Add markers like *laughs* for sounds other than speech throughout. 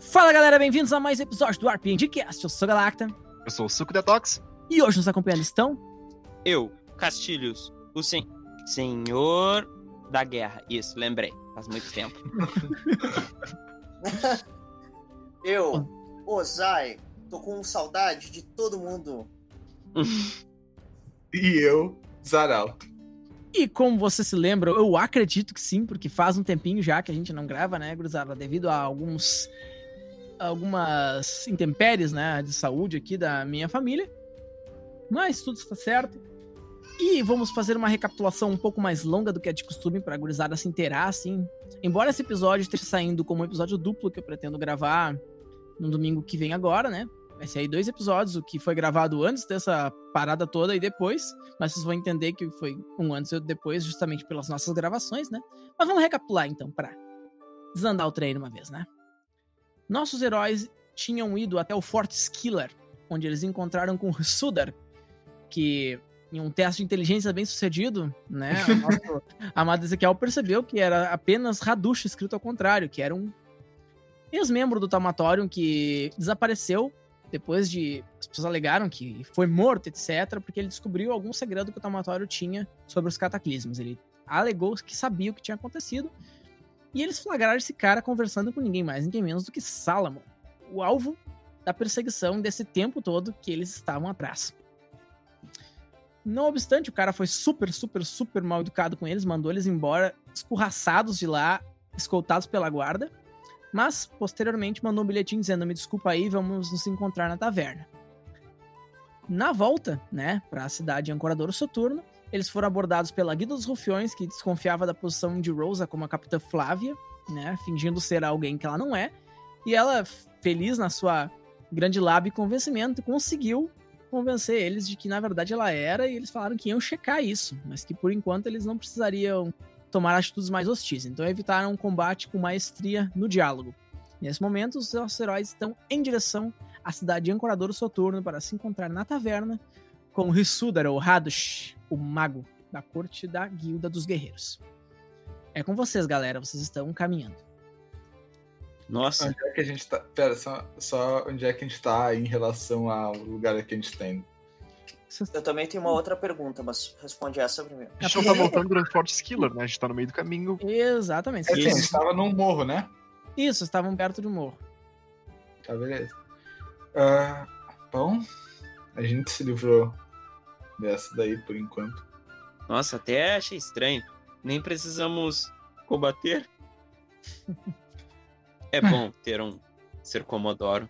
Fala galera, bem-vindos a mais um episódio do RPGcast. Eu sou o Galacta Eu sou o Suco Detox. e hoje nos acompanhando estão. Eu, Castilhos, o sen... senhor da guerra. Isso, lembrei. Faz muito tempo. *laughs* Eu, Ozai, tô com saudade de todo mundo. *laughs* E eu, Zaralto. E como você se lembra, eu acredito que sim, porque faz um tempinho já que a gente não grava, né, Gruzada? Devido a alguns. algumas intempéries, né, de saúde aqui da minha família. Mas tudo está certo. E vamos fazer uma recapitulação um pouco mais longa do que é de costume para a gurizada se inteirar, assim. Embora esse episódio esteja saindo como um episódio duplo que eu pretendo gravar no domingo que vem agora, né? Vai aí dois episódios, o que foi gravado antes dessa parada toda e depois. Mas vocês vão entender que foi um antes e outro depois, justamente pelas nossas gravações, né? Mas vamos recapitular então, para desandar o treino uma vez, né? Nossos heróis tinham ido até o Fort Skiller, onde eles encontraram com Sudar, que em um teste de inteligência bem sucedido, né? O *laughs* nosso amado Ezequiel percebeu que era apenas Radush escrito ao contrário, que era um ex-membro do Tamatorium que desapareceu depois de. As pessoas alegaram que foi morto, etc., porque ele descobriu algum segredo que o Tamatório tinha sobre os cataclismos. Ele alegou que sabia o que tinha acontecido. E eles flagraram esse cara conversando com ninguém mais, ninguém menos do que Salomon, o alvo da perseguição desse tempo todo que eles estavam atrás. Não obstante, o cara foi super, super, super mal educado com eles, mandou eles embora, escorraçados de lá, escoltados pela guarda. Mas, posteriormente, mandou um bilhetinho dizendo: Me desculpa aí, vamos nos encontrar na taverna. Na volta, né, para a cidade de Ancoradouro Soturno, eles foram abordados pela Guida dos Rufiões, que desconfiava da posição de Rosa como a capitã Flávia, né, fingindo ser alguém que ela não é. E ela, feliz na sua grande lábia e convencimento, conseguiu convencer eles de que na verdade ela era, e eles falaram que iam checar isso, mas que por enquanto eles não precisariam tomar atitudes mais hostis. Então evitaram um combate com maestria no diálogo. Nesse momento, os nossos heróis estão em direção à cidade de Ancoradouro Soturno para se encontrar na taverna com Rissudar, ou Hadush, o mago da corte da Guilda dos Guerreiros. É com vocês, galera. Vocês estão caminhando. Nossa, Onde é que a gente tá. Pera, só, só onde é que a gente tá em relação ao lugar que a gente tá indo? Vocês- Eu também tenho uma outra pergunta, mas responde essa primeiro. A gente não tá voltando durante Fort Skiller, né? A gente tá no meio do caminho. Exatamente. É assim, a Isso, gente tava num morro, né? Isso, estavam perto do morro. Tá, beleza. Ah, bom, a gente se livrou dessa daí por enquanto. nossa, até achei estranho. Nem precisamos combater. *laughs* É bom ter um ser Comodoro.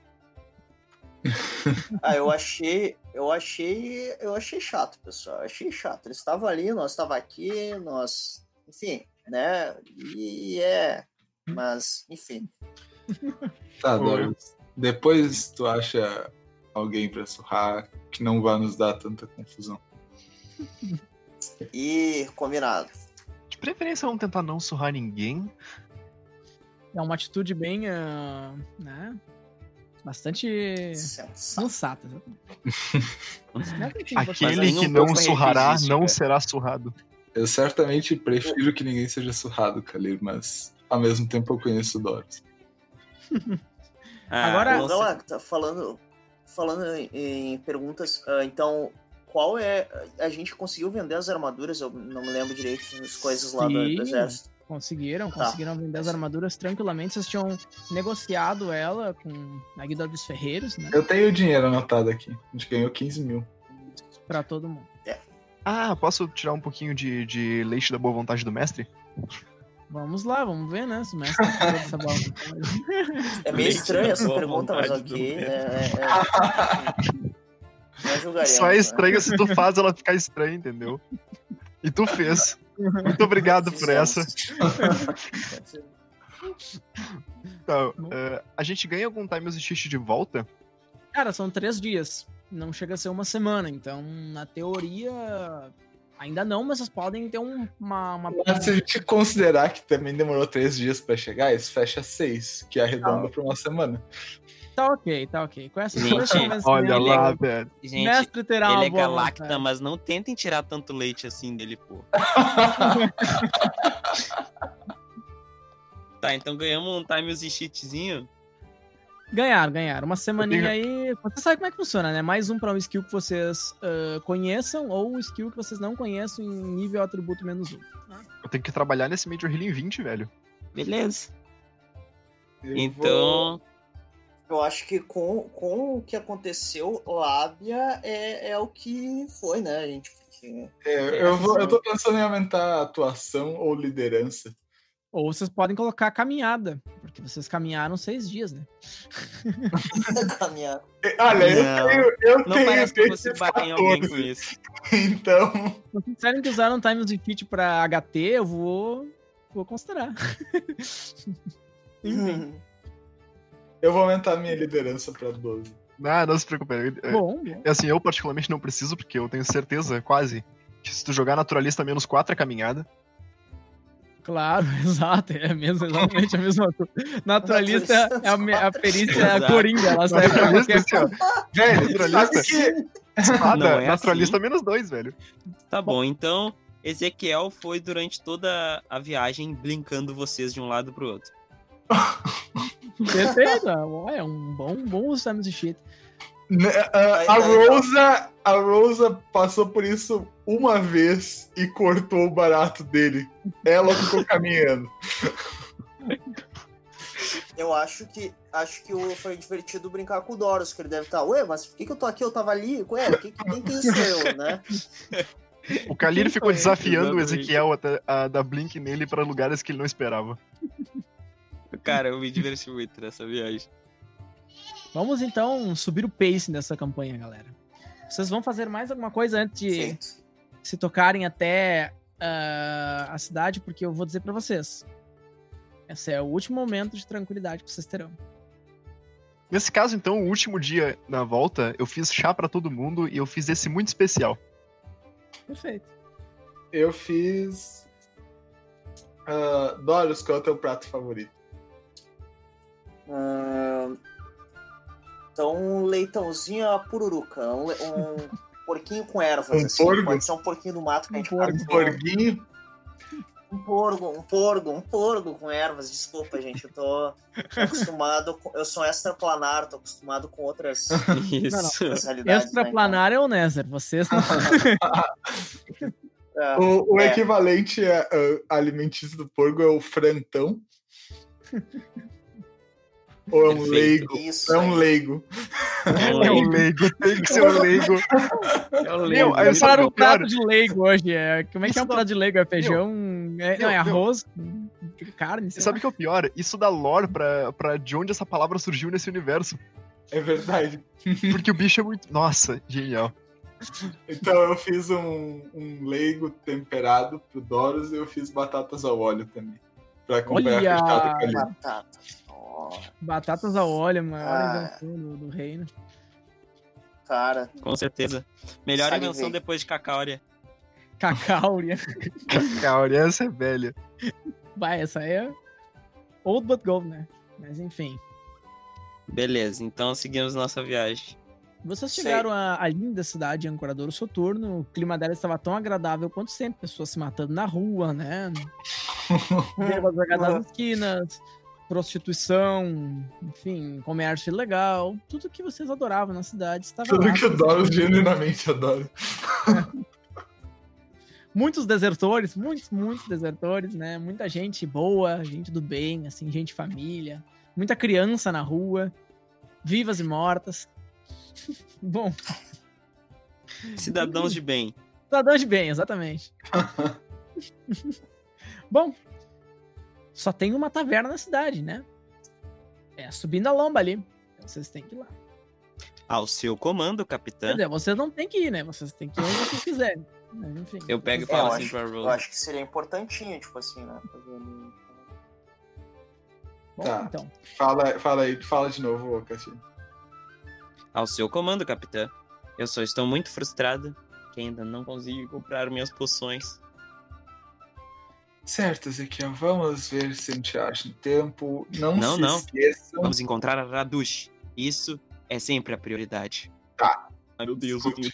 *laughs* Ah, eu achei, eu achei, eu achei chato, pessoal. Eu achei chato. Eles estavam ali, nós estava aqui, nós, enfim, né? E é, mas, enfim. *laughs* Tá. Doris. Depois tu acha alguém pra surrar que não vai nos dar tanta confusão. *laughs* E combinado. De preferência, vamos tentar não surrar ninguém. É uma atitude bem, ah, né? Bastante Sensato. sensata. vou *laughs* Aquele que não surrará resiste, não cara. será surrado. Eu certamente prefiro que ninguém seja surrado, Kalir, mas ao mesmo tempo eu conheço o Doris. Ah, Agora- Galera, tá falando, falando em, em perguntas, ah, então, qual é. A gente conseguiu vender as armaduras, eu não me lembro direito as coisas lá do, do exército. Conseguiram, Tá. conseguiram vender as armaduras tranquilamente. Vocês tinham negociado ela com a Guilda dos Ferreiros, né? Eu tenho o dinheiro anotado aqui. A gente ganhou 15 mil. Pra todo mundo. Ah, posso tirar um pouquinho de, de leite da boa vontade do mestre? Vamos lá, vamos ver, né? Se o mestre *laughs* tá essa bola. É meio Leite estranho da essa pergunta, mas vontade ok. É, é, é. *laughs* Só é né? estranho se tu faz ela ficar estranha, entendeu? E tu fez. Muito obrigado por essa. *laughs* Então, eh, a gente ganha algum time assist de volta? Cara, são três dias. Não chega a ser uma semana. Então, na teoria, ainda não, mas vocês podem ter um- uma. uma... Se a gente considerar que também demorou três dias pra chegar, isso fecha seis, que arredonda pra uma semana. Tá ok, tá ok. Com essa Gente, convencimento, Olha Ele lá, é- velho. Gente, mestre terá ele é galacta, vontade. mas não tentem tirar tanto leite assim dele, pô. *laughs* Tá, então ganhamos um time use cheatzinho. Ganharam, ganharam. Uma semaninha aí. Você sabe como é que funciona, né? Mais um pra um skill que vocês ah, conheçam ou um skill que vocês não conheçam em nível atributo menos um. Eu tenho que trabalhar nesse Major Healing 20, velho. Beleza. Eu Então, Eu acho que com, com o que aconteceu, Lábia é, é o que foi, né, gente? Porque- É, eu, vou, eu tô pensando em aumentar a atuação ou liderança. Ou vocês podem colocar caminhada, porque vocês caminharam seis dias, né? *laughs* Caminhar. É, Olha, Não. eu tenho, eu não tenho parece que você bate em alguém com 14, isso. *laughs* Então, Se vocês disserem que usaram Times de Fit pra HT, eu vou. vou considerar. *laughs* Enfim. Eu vou aumentar minha liderança pra 12. Ah, não se preocupe. É, Bom, bom. é assim, eu particularmente não preciso, porque eu tenho certeza, quase, que se tu jogar naturalista menos 4 é caminhada. Claro, *laughs* exato. É mesmo, exatamente a mesma coisa. Naturalista é a, a perícia Exato. coringa, ela serve pra qualquer assim, ó. Velho, Naturalista. sabe que Espada, Não é naturalista menos 2, velho. Tá bom, então Ezequiel foi durante toda a viagem blinkando vocês de um lado pro outro. *laughs* Perfeito. É um bom, bom uso Shit. né, a, Aí, a então. Rosa, a Rosa passou por isso uma vez e cortou o barato dele. Ela ficou caminhando. Eu acho que acho que foi divertido brincar com o Doros, que ele deve estar, ué, mas por que, que eu tô aqui? Eu tava ali, ué, que, que- quem que eu, né? O Kalir ficou desafiando o. Ezequiel até a dar blink nele pra lugares que ele não esperava. Cara, eu me diverti muito nessa viagem. Vamos então subir o pace dessa campanha, galera. Vocês vão fazer mais alguma coisa antes de Feito. se tocarem até ah, a cidade, porque eu vou dizer pra vocês. Esse é o último momento de tranquilidade que vocês terão. Nesse caso, então, o último dia na volta, eu fiz chá pra todo mundo e eu fiz esse muito especial. Perfeito. Eu fiz. Uh, Doros, qual é o teu prato favorito? Então, um leitãozinho a pururuca, um, um porquinho com ervas, Um assim. porco? Pode ser um porquinho do mato que a Um gente. Um porguinho? Um porco, um porco, um porco com ervas. Desculpa, gente, eu tô *laughs* acostumado. Com, eu sou extraplanar, tô acostumado com outras, *laughs* Isso. *laughs* outras realidades. né, Extraplanar é o Nether. Vocês não. então. É, O, o É. equivalente a, a- alimentício do porco é o frantão? Ou é um Perfeito. leigo? Isso. É um leigo. É um leigo, tem que ser um *laughs* leigo. É o Meu, aí eu o pior? prato de leigo hoje. É... Como é que é um prato de leigo? É feijão? É... Não, é Meu, meu. arroz? Carne? sei Sabe o que é o pior? Isso dá lore pra, pra de onde essa palavra surgiu nesse universo. É verdade. *laughs* Porque o bicho é muito. Nossa, genial. Então eu fiz um, um leigo temperado pro Doros e eu fiz batatas ao óleo também. Pra acompanhar Olha! a fechada com a. Batata. Batatas ao óleo, a maior Ah. invenção do, do reino. cara, Com certeza. Melhor invenção depois de Cacauria. Cacau, né? Cara, essa é velha. Vai, essa aí é old but gold, né? Mas enfim. Beleza, então seguimos nossa viagem. Vocês chegaram à, à linda cidade de Ancoradouro Soturno. O clima dela estava tão agradável quanto sempre. Pessoas se matando na rua, né? *laughs* Bêbados jogadas nas esquinas. Prostituição. Enfim, comércio ilegal. Tudo que vocês adoravam na cidade estava Tudo lá. que o Doros genuinamente adora. *laughs* Muitos desertores, muitos, muitos desertores, né? Muita gente boa, gente do bem, assim, gente família. Muita criança na rua. Vivas e mortas. *laughs* Bom, Cidadãos de bem. Cidadão de bem, exatamente. *laughs* Bom, só tem uma taverna na cidade, né? É subindo a lomba ali. Vocês têm que ir lá. Ao seu comando, Quer capitã. dizer, vocês não têm que ir, né? Vocês têm que ir onde vocês quiserem. Mas, enfim. Eu pego e vocês- falo eu assim acho- pra eu Rose. acho que seria importantinho, tipo assim, né? fazer ali- Bom, Tá. então. Fala, fala aí, fala de novo, Cassinho. Ao seu comando, capitã. Eu só estou muito frustrado que ainda não consegui comprar minhas poções. Certo, Ezequiel, vamos ver se a gente acha tempo. Não, Não, se não. esqueçam. Vamos encontrar a Radush Isso é sempre a prioridade. Tá. Ai, meu Deus, eu tenho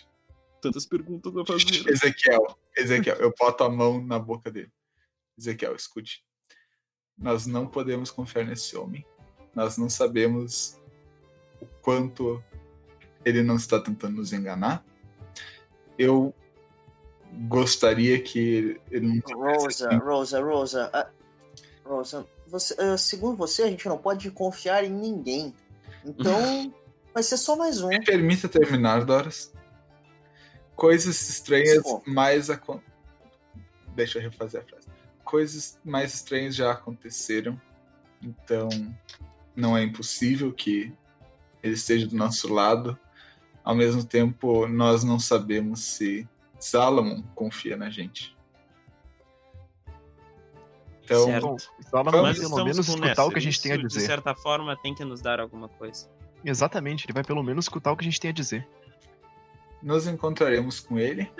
tantas perguntas a fazer. Ezequiel, Ezequiel, eu boto a mão na boca dele. Ezequiel, escute. Nós não podemos confiar nesse homem. Nós não sabemos o quanto ele não está tentando nos enganar. Eu gostaria que ele não Rosa, assim. Rosa, Rosa. Rosa, você, ah, segundo você, a gente não pode confiar em ninguém. Então, *laughs* vai ser só mais um. Me permita terminar, Doras. Coisas estranhas Sim. mais acon... Deixa eu refazer a frase. Coisas mais estranhas já aconteceram. Então, não é impossível que ele esteja do nosso lado. Ao mesmo tempo, nós não sabemos se Salomon confia na gente. Então, Certo. Bom, vai Mas pelo menos com escutar o que a gente tem a Isso, De dizer. certa forma, tem que nos dar alguma coisa. Exatamente, ele vai pelo menos escutar o que a gente tem a dizer. nos encontraremos com ele.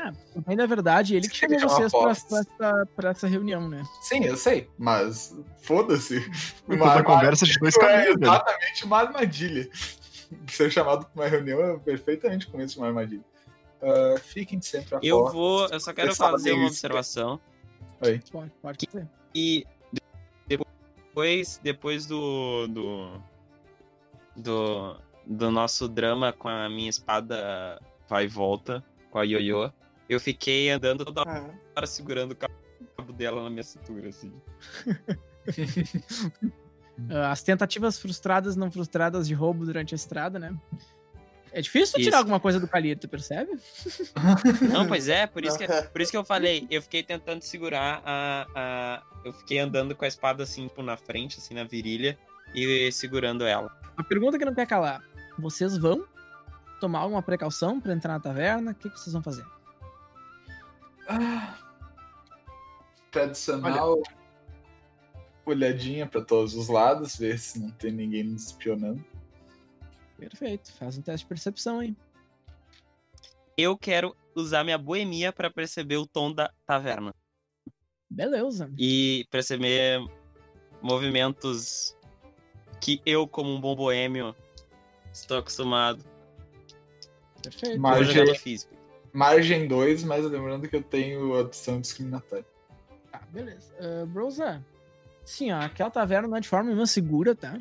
Bem, na verdade, ele que chamou uma vocês pra essa, pra essa reunião, né? Sim, eu sei, mas foda-se. Toda a conversa de dois é caminhos, velho. exatamente uma armadilha. *laughs* Ser chamado para uma reunião é perfeitamente começo de uma armadilha. Ah, fiquem sempre a Eu porta. vou. Eu só quero sabem fazer uma observação. Pode, pode ser. E depois, depois do, do. do. do nosso drama com a minha espada vai e volta, com a Yoyo, eu fiquei andando toda Ah, hora segurando o cabo dela na minha cintura, assim. *laughs* Ah, As tentativas frustradas, não frustradas de roubo durante a estrada, né? É difícil Isso. tirar alguma coisa do Calito, percebe? *laughs* Não, pois é, por isso que, por isso que eu falei, eu fiquei tentando segurar a, a. Eu fiquei andando com a espada assim, tipo, na frente, assim, na virilha, e segurando ela. A pergunta que não quer calar: vocês vão tomar alguma precaução pra entrar na taverna? O que, que vocês vão fazer? Ah, tradicional olhadinha para todos os lados, ver se não tem ninguém nos espionando. Perfeito, faz um teste de percepção aí. Eu quero usar minha boemia pra perceber o tom da taverna. Beleza. e perceber movimentos que eu, como um bom boêmio, estou acostumado. Perfeito. Margem-. Margem 2, mas lembrando que eu tenho adição discriminatória. Tá, beleza. Uh, Brosa, sim, ó, aquela taverna não é de forma nenhuma segura, tá?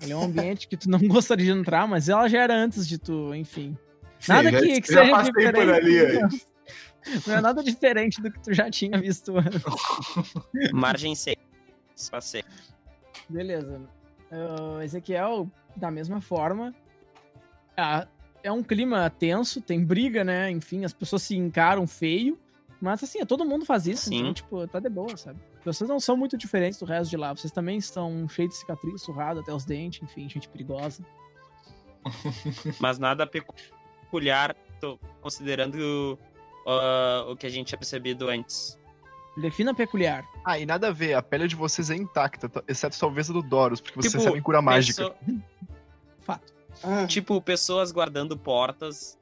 Ele é um ambiente que tu não *laughs* gostaria de entrar, mas ela já era antes de tu, enfim. Nada que- que já seja passei por diferente. ali antes. *laughs* Não é nada diferente do que tu já tinha visto antes. *laughs* Margem 6. Passei. Beleza. Uh, Ezequiel, da mesma forma. ah, é um clima tenso, tem briga, né? Enfim, as pessoas se encaram feio. Mas assim, todo mundo faz isso, Sim. então, tipo, tá de boa, sabe? Vocês não são muito diferentes do resto de lá. Vocês também estão cheios de cicatriz, surrado até os dentes, enfim, gente perigosa. *laughs* Mas nada peculiar, tô considerando ah, o que a gente tinha percebido antes. Defina peculiar. Ah, e nada a ver, a pele de vocês é intacta, t- exceto talvez a do Doros, porque vocês Tipo, sabem cura mágica. Pesso- *laughs* Fato. hum, tipo, pessoas guardando portas,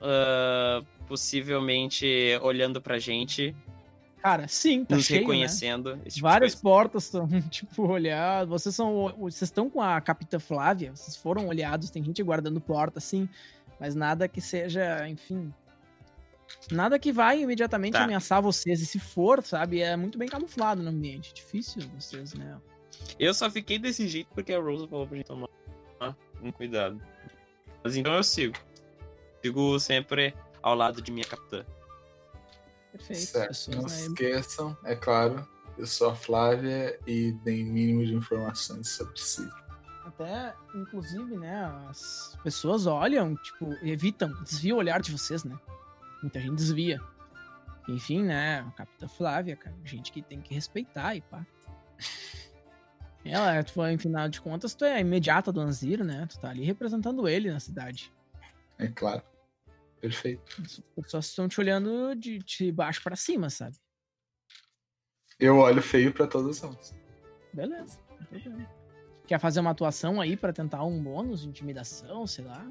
ah, possivelmente olhando pra gente, Cara, sim, tá nos cheio, né? reconhecendo. esse tipo Várias portas estão, *laughs* tipo, olhadas. Vocês são. Vocês estão com a Capitã Flávia, vocês foram olhados, tem gente guardando porta, sim. Mas nada que seja, enfim. Nada que vai imediatamente Tá. ameaçar vocês. E se for, sabe, é muito bem camuflado no ambiente. Difícil vocês, né? Eu só fiquei desse jeito porque a Rosa falou pra gente tomar um cuidado. Mas então eu sigo. Sigo sempre ao lado de minha capitã. Perfeito. Certo, não né? se esqueçam, é claro, eu sou a Flávia e dei mínimo de informações sobre si. Até, inclusive, né, as pessoas olham, tipo, evitam, desviam o olhar de vocês, né? Muita gente desvia. Enfim, né, a Capitã Flávia, cara, gente que tem que respeitar e pá. *laughs* Ela, tu, em final de contas, tu é a imediata do Anzir, né? Tu tá ali representando ele na cidade. É claro. Perfeito. As pessoas estão te olhando de, de baixo pra cima, sabe? Eu olho feio pra todas elas. Beleza, não tem problema. Quer fazer uma atuação aí pra tentar um bônus de intimidação, sei lá?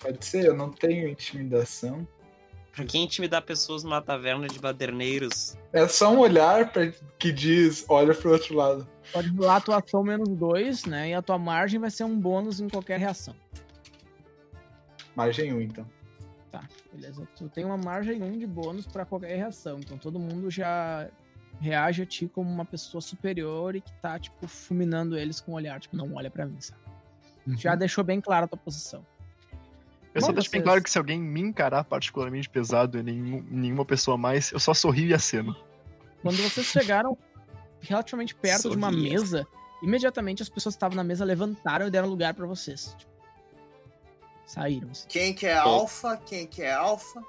Pode ser, eu não tenho intimidação. Pra quem intimidar pessoas numa taverna de baderneiros. É só um olhar pra, que diz, olha pro outro lado. Pode rolar a tua ação menos dois, né? E a tua margem vai ser um bônus em qualquer reação. Margem 1, então. Tá, beleza. Tu tem uma margem 1 de bônus pra qualquer reação. Então todo mundo já reage a ti como uma pessoa superior e que tá, tipo, fulminando eles com o olhar. Tipo, não olha pra mim, sabe? Já deixou bem clara a tua posição. Eu só deixo bem claro que se alguém me encarar particularmente pesado e nenhum, nenhuma pessoa mais, eu só sorrio e aceno. Quando vocês chegaram relativamente perto de uma Sorria. mesa, imediatamente as pessoas que estavam na mesa levantaram e deram lugar pra vocês. Tipo, saíram. assim. Quem que é alfa? Quem que é alfa?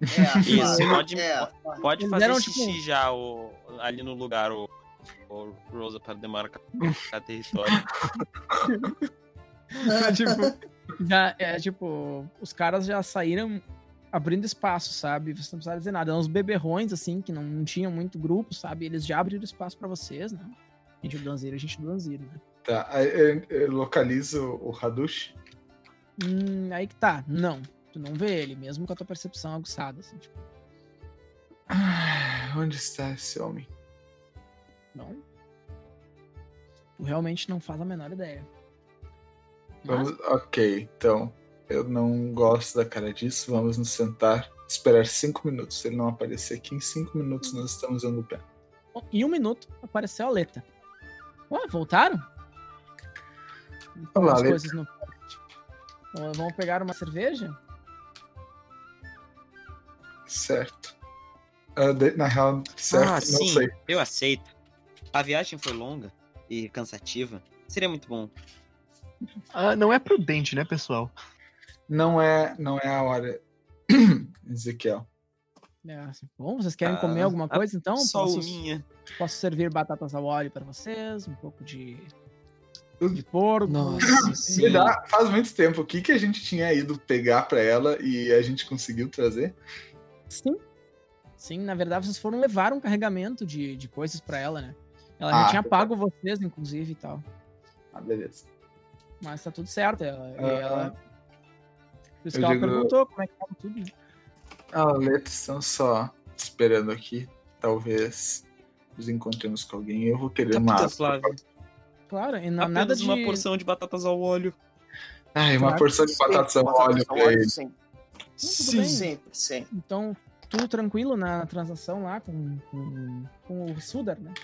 É, *laughs* Isso, pode- é, Pode fazer deram, xixi tipo- já o, ali no lugar, o, o Rosa, para demarcar território. *laughs* tipo, já, é, tipo, os caras já saíram abrindo espaço, sabe? Vocês não precisaram dizer nada. Eram uns beberrões, assim, que não, não tinham muito grupo, sabe? Eles já abriram espaço pra vocês, né? Gente do Danzeiro, gente do Danzeiro, né? Tá, eu, eu localizo o Hadush. Hum, aí que tá. Não. Tu não vê ele, mesmo com a tua percepção aguçada, assim, tipo, Ah, Onde está esse homem? não. Tu realmente não faz a menor ideia. Mas, Vamos, ok, então. Eu não gosto da cara disso. Vamos nos sentar, esperar cinco minutos. Se ele não aparecer aqui, em cinco minutos nós estamos dando o pé. Em um minuto apareceu a Leta. Ué, voltaram? Olá, Leta. no... Vamos pegar uma cerveja? Certo. Ah, de- na real, certo, ah, não sim, sei. eu aceito. A viagem foi longa e cansativa. Seria muito bom. Ah, não é prudente, né, pessoal? Não é, não é a hora. *clears throat* Ezequiel. É, assim, bom, vocês querem Ah, comer alguma a coisa então? Só Posso, minha. posso servir batatas ao óleo para vocês, um pouco de, de porco. Nossa, *laughs* dá- faz muito tempo. O que, que a gente tinha ido pegar pra ela e a gente conseguiu trazer? Sim. Sim, na verdade vocês foram levar um carregamento de, de coisas para ela, né? Ela Ah, já tinha tá. pago vocês, inclusive, e tal. Ah, beleza. Mas tá tudo certo. Ela, e Ah, ela- Por isso que ela digo- perguntou como é que tava tudo. Ah, Letos estão só esperando aqui. Talvez nos encontremos com alguém. Eu vou querer uma água. Flávia. Claro, e Apenas nada de... uma porção de batatas ao óleo. Ai, uma Claro. porção de batatas ao Batatas óleo pra ele. Sim, bem. sempre, sempre. Então, tudo tranquilo na transação lá com, com, com o Sudar, né?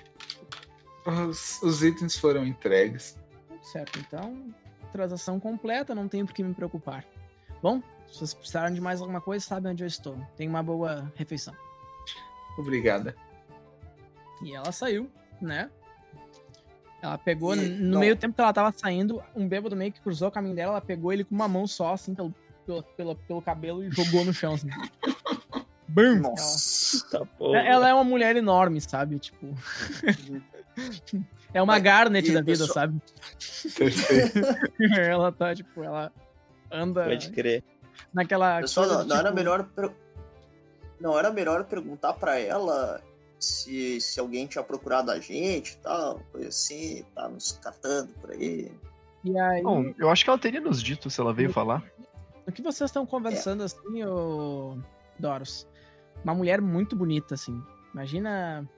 Os, os itens foram entregues. Certo, então, transação completa, não tenho por que me preocupar. Bom, se vocês precisarem de mais alguma coisa, sabem onde eu estou. Tenha uma boa refeição. Obrigada. E ela saiu, né? Ela pegou, E- no não. meio tempo que ela tava saindo, um bêbado meio que cruzou o caminho dela, ela pegou ele com uma mão só, assim, pelo, pelo, pelo, pelo cabelo e jogou no chão, assim. *laughs* Bum! Nossa. Tá Ela, ela é uma mulher enorme, sabe? Tipo, *laughs* é uma Mas- Garnet e da vida, pessoal- sabe? *laughs* Ela tá, tipo, ela anda Pode crer. naquela. Pessoal, coisa não, do não era tipo, melhor. per- Não era melhor perguntar pra ela se, se alguém tinha procurado a gente e tal, coisa assim, tá nos catando por aí. E aí, Bom, eu acho que ela teria nos dito se ela veio falar. o que vocês estão conversando assim, ô Doros? Uma mulher muito bonita, assim. Imagina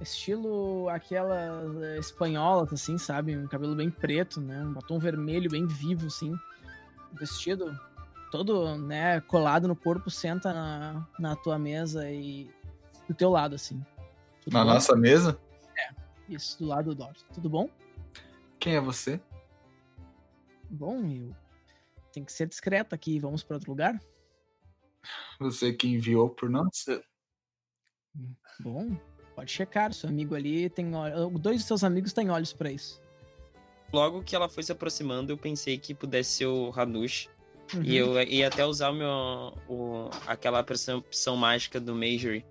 estilo aquela eh, espanhola, assim, sabe? Um cabelo bem preto, né? Um batom vermelho bem vivo, assim. Um Vestido todo, né, colado no corpo, senta na, na tua mesa e do teu lado, assim. Tudo Na bom? nossa mesa? Isso, do lado do Doros. Tudo bom? Quem é você? Bom, eu... Tem que ser discreta aqui. Vamos para outro lugar? Você que enviou por nós? Bom, pode checar. Seu amigo ali tem olhos. Dois de seus amigos têm olhos pra isso. Logo que ela foi se aproximando, eu pensei que pudesse ser o Hanush. Uhum. E eu ia até usar o meu. O, aquela percepção mágica do Majory.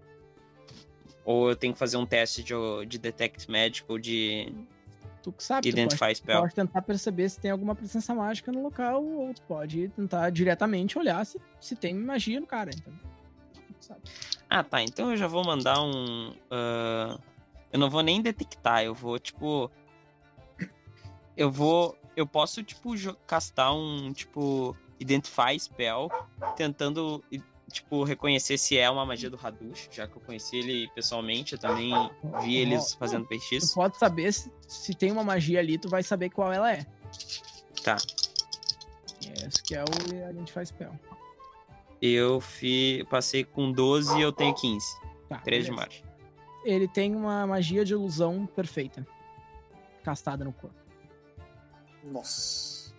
Ou eu tenho que fazer um teste de, de Detect Magic ou de Tu que sabe, tu pode, Identify Spell. pode tentar perceber se tem alguma presença mágica no local, ou tu pode tentar diretamente olhar se, se tem magia no cara. Então. Ah, tá. Então eu já vou mandar um. ah, eu não vou nem detectar, eu vou, tipo. Eu vou. Eu posso, tipo, castar um, tipo, Identify Spell, tentando tipo, reconhecer se é uma magia do Hadush, já que eu conheci ele pessoalmente, eu também vi eles fazendo Tu feitiço. pode saber se, se tem uma magia ali, tu vai saber qual ela é. Tá. Esse que é o a gente faz spell. Eu fi, passei com 12 e eu tenho 15. Tá, 13 de março. Ele tem uma magia de ilusão perfeita. Castada no corpo. Nossa.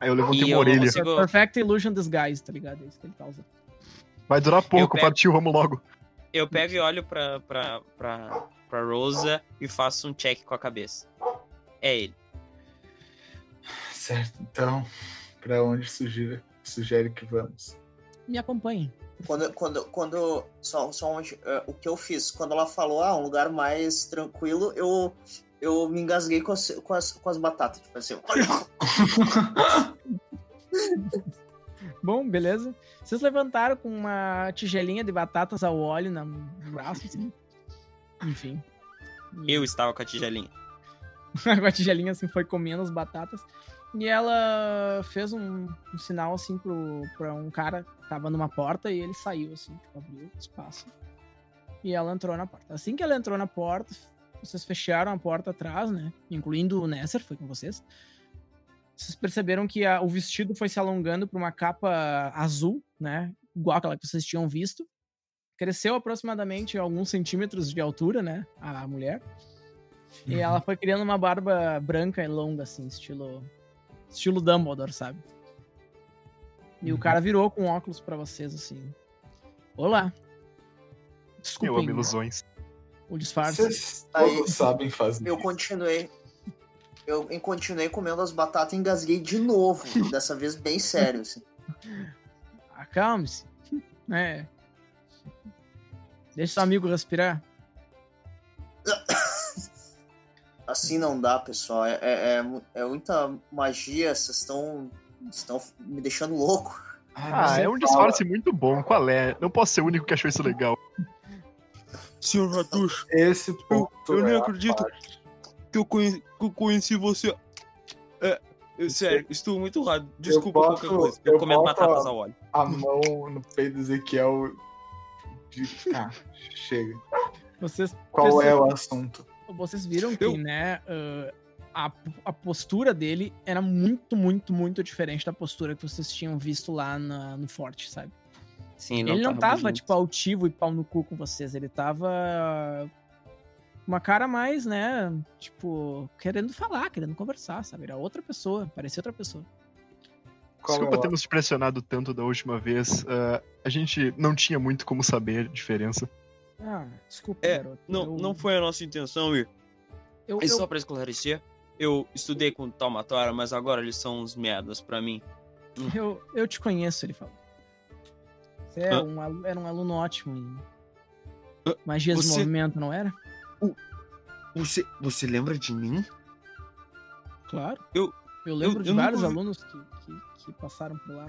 Aí eu levantei E uma eu orelha. consigo- Perfect Illusion Disguise, tá ligado? É isso que ele tá usando. Vai durar pouco, pego- partiu, vamos logo. Eu pego e olho pra, pra, pra, pra Rosa e faço um check com a cabeça. É ele. Certo, então, pra onde sugere, sugere que vamos? Me acompanhe. Quando, quando, quando só, só onde, é, o que eu fiz, quando ela falou, ah, um lugar mais tranquilo, eu, eu me engasguei com as, com as, com as batatas. Tipo assim, *laughs* Bom, beleza. Vocês levantaram com uma tigelinha de batatas ao óleo na- no braço, assim. Enfim. Eu estava com a tigelinha. *laughs* com a tigelinha assim foi comendo as batatas. E ela fez um, um sinal assim pro, pra um cara que tava numa porta e ele saiu assim, tipo, abriu espaço. E ela entrou na porta. Assim que ela entrou na porta, vocês fecharam a porta atrás, né? Incluindo o Nesser, foi com vocês. Vocês perceberam que a- o vestido foi se alongando pra uma capa azul, né? Igual aquela que vocês tinham visto. Cresceu aproximadamente alguns centímetros de altura, né? A mulher. E ela foi criando uma barba branca e longa, assim, estilo. Estilo Dumbledore, sabe? E o Uhum. cara virou com óculos pra vocês, assim. Olá. Eu Desculpem amo ilusões. O disfarce. Vocês Aí, sabem fazer. eu continuei. Eu continuei comendo as batatas e engasguei de novo. dessa vez bem sério. Assim. *laughs* Acalme-se. É. Deixa seu amigo respirar. Assim não dá, pessoal. É, é, é é muita magia. Vocês estão estão me deixando louco. Ah, você é um fala. disfarce muito bom. Qual é? Não posso ser o único que achou isso legal. Senhor Hadush, Esse ponto. eu nem é acredito. parte. que eu conheci, que eu conheci você. É, eu- sério, estou muito errado. Desculpa boto- qualquer coisa. Eu, eu comendo batatas a- ao óleo. A mão no peito do Ezequiel. De... Ah, chega. Vocês, Qual é perce- o assunto? vocês viram que, Eu- né, ah, a, a postura dele era muito, muito, muito diferente da postura que vocês tinham visto lá na- no forte, sabe? Sim, ele não tava, junto. tipo, altivo e pau no cu com vocês. Ele tava. Uma cara mais, né? Tipo, querendo falar, querendo conversar, sabe? Era outra pessoa, parecia outra pessoa. Qual Desculpa é termos te pressionado tanto da última vez. ah, a gente não tinha muito como saber a diferença. Ah, desculpa, É, garoto. Não, eu, não foi a nossa intenção ir. Eu, E eu, só pra esclarecer, eu estudei com o Taumatora, mas agora eles são uns merdas pra mim. eu, eu te conheço, ele falou. Você é um, era um aluno ótimo em magias do Você- movimento, não era? Você, você lembra de mim? Claro. Eu- eu lembro eu- de eu vários alunos que, que, que passaram por lá.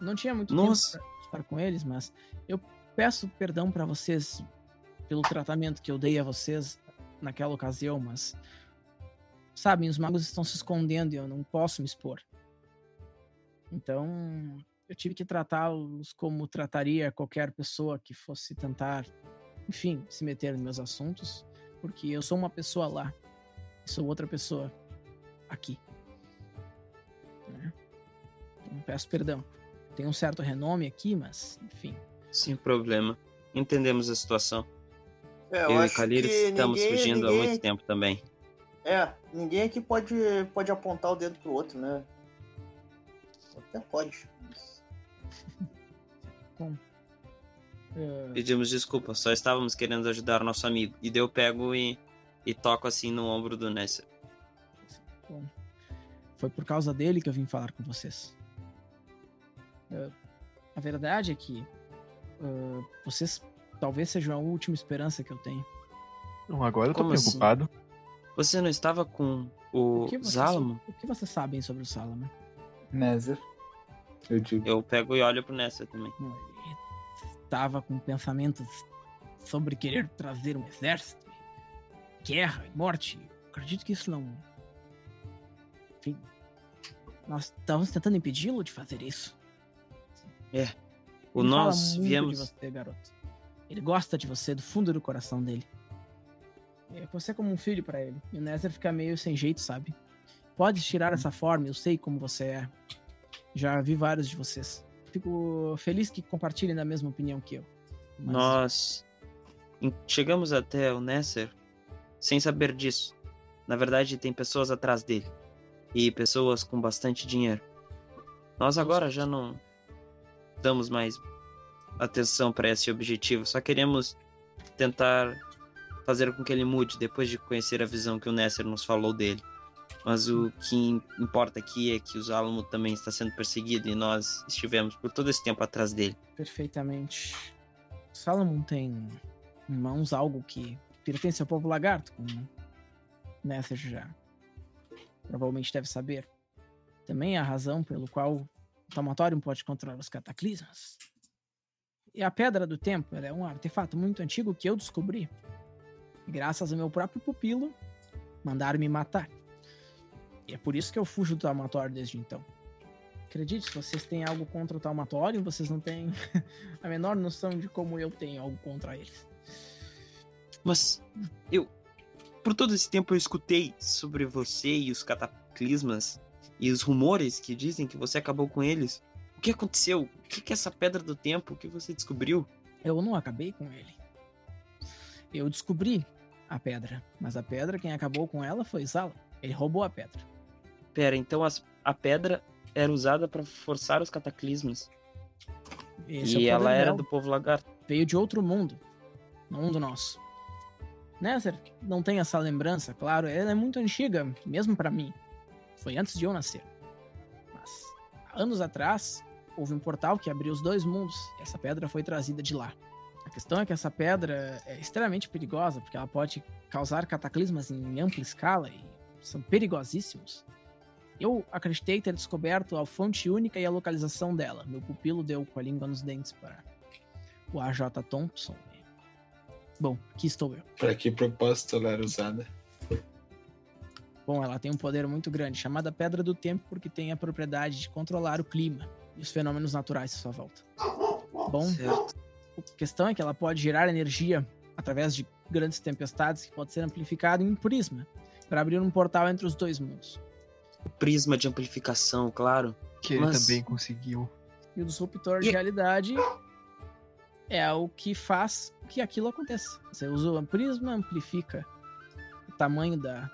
Não tinha muito Nossa. tempo pra estar com eles, mas eu peço perdão pra vocês pelo tratamento que eu dei a vocês naquela ocasião, mas sabem, os magos estão se escondendo e eu não posso me expor. Então, eu tive que tratá-los como trataria qualquer pessoa que fosse tentar, enfim, se meter nos meus assuntos, porque eu sou uma pessoa lá, e sou outra pessoa aqui. Né? Então, peço perdão. Tem um certo renome aqui, mas, enfim. Sem problema. Entendemos a situação. É, Eu, e acho Kalir que estamos ninguém- fugindo há ninguém- muito tempo também. É, ninguém aqui pode, pode apontar o dedo pro outro, né? Até pode. mas- eh, Pedimos desculpa, só estávamos querendo ajudar o nosso amigo. E daí eu pego e, e toco assim no ombro do Nesser. Bom, foi por causa dele que eu vim falar com vocês. Eh, a verdade é que eh, vocês talvez sejam a última esperança que eu tenho. Não, agora eu tô Como assim? preocupado. Você não estava com o, O Zalamo? o que vocês sabem sobre o Salomon? Nezer. Eu digo. Eu pego e olho pro Nesser também. Ele estava com pensamentos sobre querer trazer um exército, guerra e morte. Acredito que isso não. Enfim. Nós estávamos tentando impedi-lo de fazer isso. O Ele fala nós viemos. você, garoto. Ele gosta de você do fundo do coração dele. É, Você é como um filho pra ele. E o Nézer fica meio sem jeito, sabe? Pode tirar essa forma, eu sei como você é. Já vi vários de vocês. Fico feliz que compartilhem da mesma opinião que eu. Mas Nós chegamos até o Nesser sem saber disso. Na verdade, tem pessoas atrás dele e pessoas com bastante dinheiro. Nós agora já não damos mais atenção para esse objetivo, só queremos tentar fazer com que ele mude depois de conhecer a visão que o Nesser nos falou dele. Mas o que im- importa aqui é que o Zálamo também está sendo perseguido e nós estivemos por todo esse tempo atrás dele. perfeitamente. Salomon tem em mãos algo que pertence ao povo lagarto, como Nether já provavelmente deve saber. Também é a razão pelo qual o Taumatorium pode controlar os cataclismas. E a Pedra do Tempo é um artefato muito antigo que eu descobri. Graças ao meu próprio pupilo, mandaram me matar. E é por isso que eu fujo do Taumatório desde então. Acredite, se vocês têm algo contra o Taumatório, vocês não têm *laughs* a menor noção de como eu tenho algo contra eles. Mas eu, por todo esse tempo, eu escutei sobre você e os cataclismas e os rumores que dizem que você acabou com eles. O que aconteceu? O que é essa pedra do tempo que você descobriu? Eu não acabei com ele. Eu descobri a pedra, mas a pedra, quem acabou com ela foi Zala. Ele roubou a pedra. Pera, então as- a pedra era usada para forçar os cataclismas Esse é e o ela era do povo lagarto. Veio de outro mundo, não do nosso. Nether não tem essa lembrança, claro, ela é muito antiga, mesmo pra mim. Foi antes de eu nascer. Mas, anos atrás, houve um portal que abriu os dois mundos, e essa pedra foi trazida de lá. A questão é que essa pedra é extremamente perigosa, porque ela pode causar cataclismas em ampla escala e são perigosíssimos. Eu acreditei ter descoberto a fonte única e a localização dela. Meu pupilo deu com a língua nos dentes para o AJ Thompson. Bom, aqui estou eu. Para que propósito ela era usada? Bom, ela tem um poder muito grande, chamada Pedra do Tempo, porque tem a propriedade de controlar o clima e os fenômenos naturais à sua volta. Bom, Certo. a questão é que ela pode gerar energia através de grandes tempestades que pode ser amplificado em um prisma para abrir um portal entre os dois mundos. Prisma de amplificação, claro. Que ele Mas- também conseguiu. E o disruptor E- de realidade é o que faz que aquilo aconteça. Você usa o prisma, amplifica o tamanho da.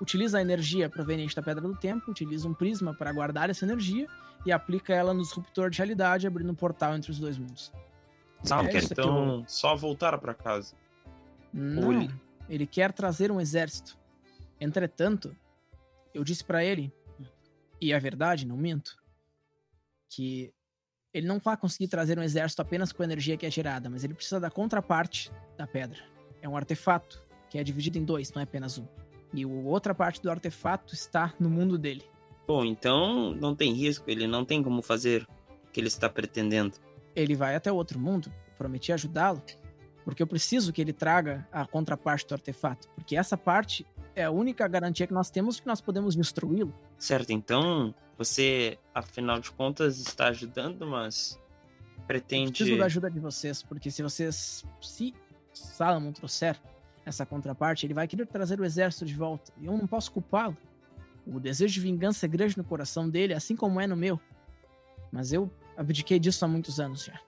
Utiliza a energia proveniente da Pedra do Tempo, utiliza um prisma para guardar essa energia e aplica ela no disruptor de realidade, abrindo um portal entre os dois mundos. Não, É então só voltar para casa. Não, ele- ele quer trazer um exército. Entretanto, eu disse pra ele, e é verdade, não minto, que ele não vai conseguir trazer um exército apenas com a energia que é gerada, mas ele precisa da contraparte da pedra. É um artefato que é dividido em dois, não é apenas um. E a outra parte do artefato está no mundo dele. Bom, então não tem risco, ele não tem como fazer o que ele está pretendendo. Ele vai até o outro mundo, prometi ajudá-lo, porque eu preciso que ele traga a contraparte do artefato, porque essa parte é a única garantia que nós temos que nós podemos destruí-lo. Certo, então você, afinal de contas, está ajudando, mas Eu pretende. preciso da ajuda de vocês, porque se vocês, se Salomon trouxer essa contraparte, ele vai querer trazer o exército de volta, e eu não posso culpá-lo. O desejo de vingança é grande no coração dele, assim como é no meu. Mas eu abdiquei disso há muitos anos já.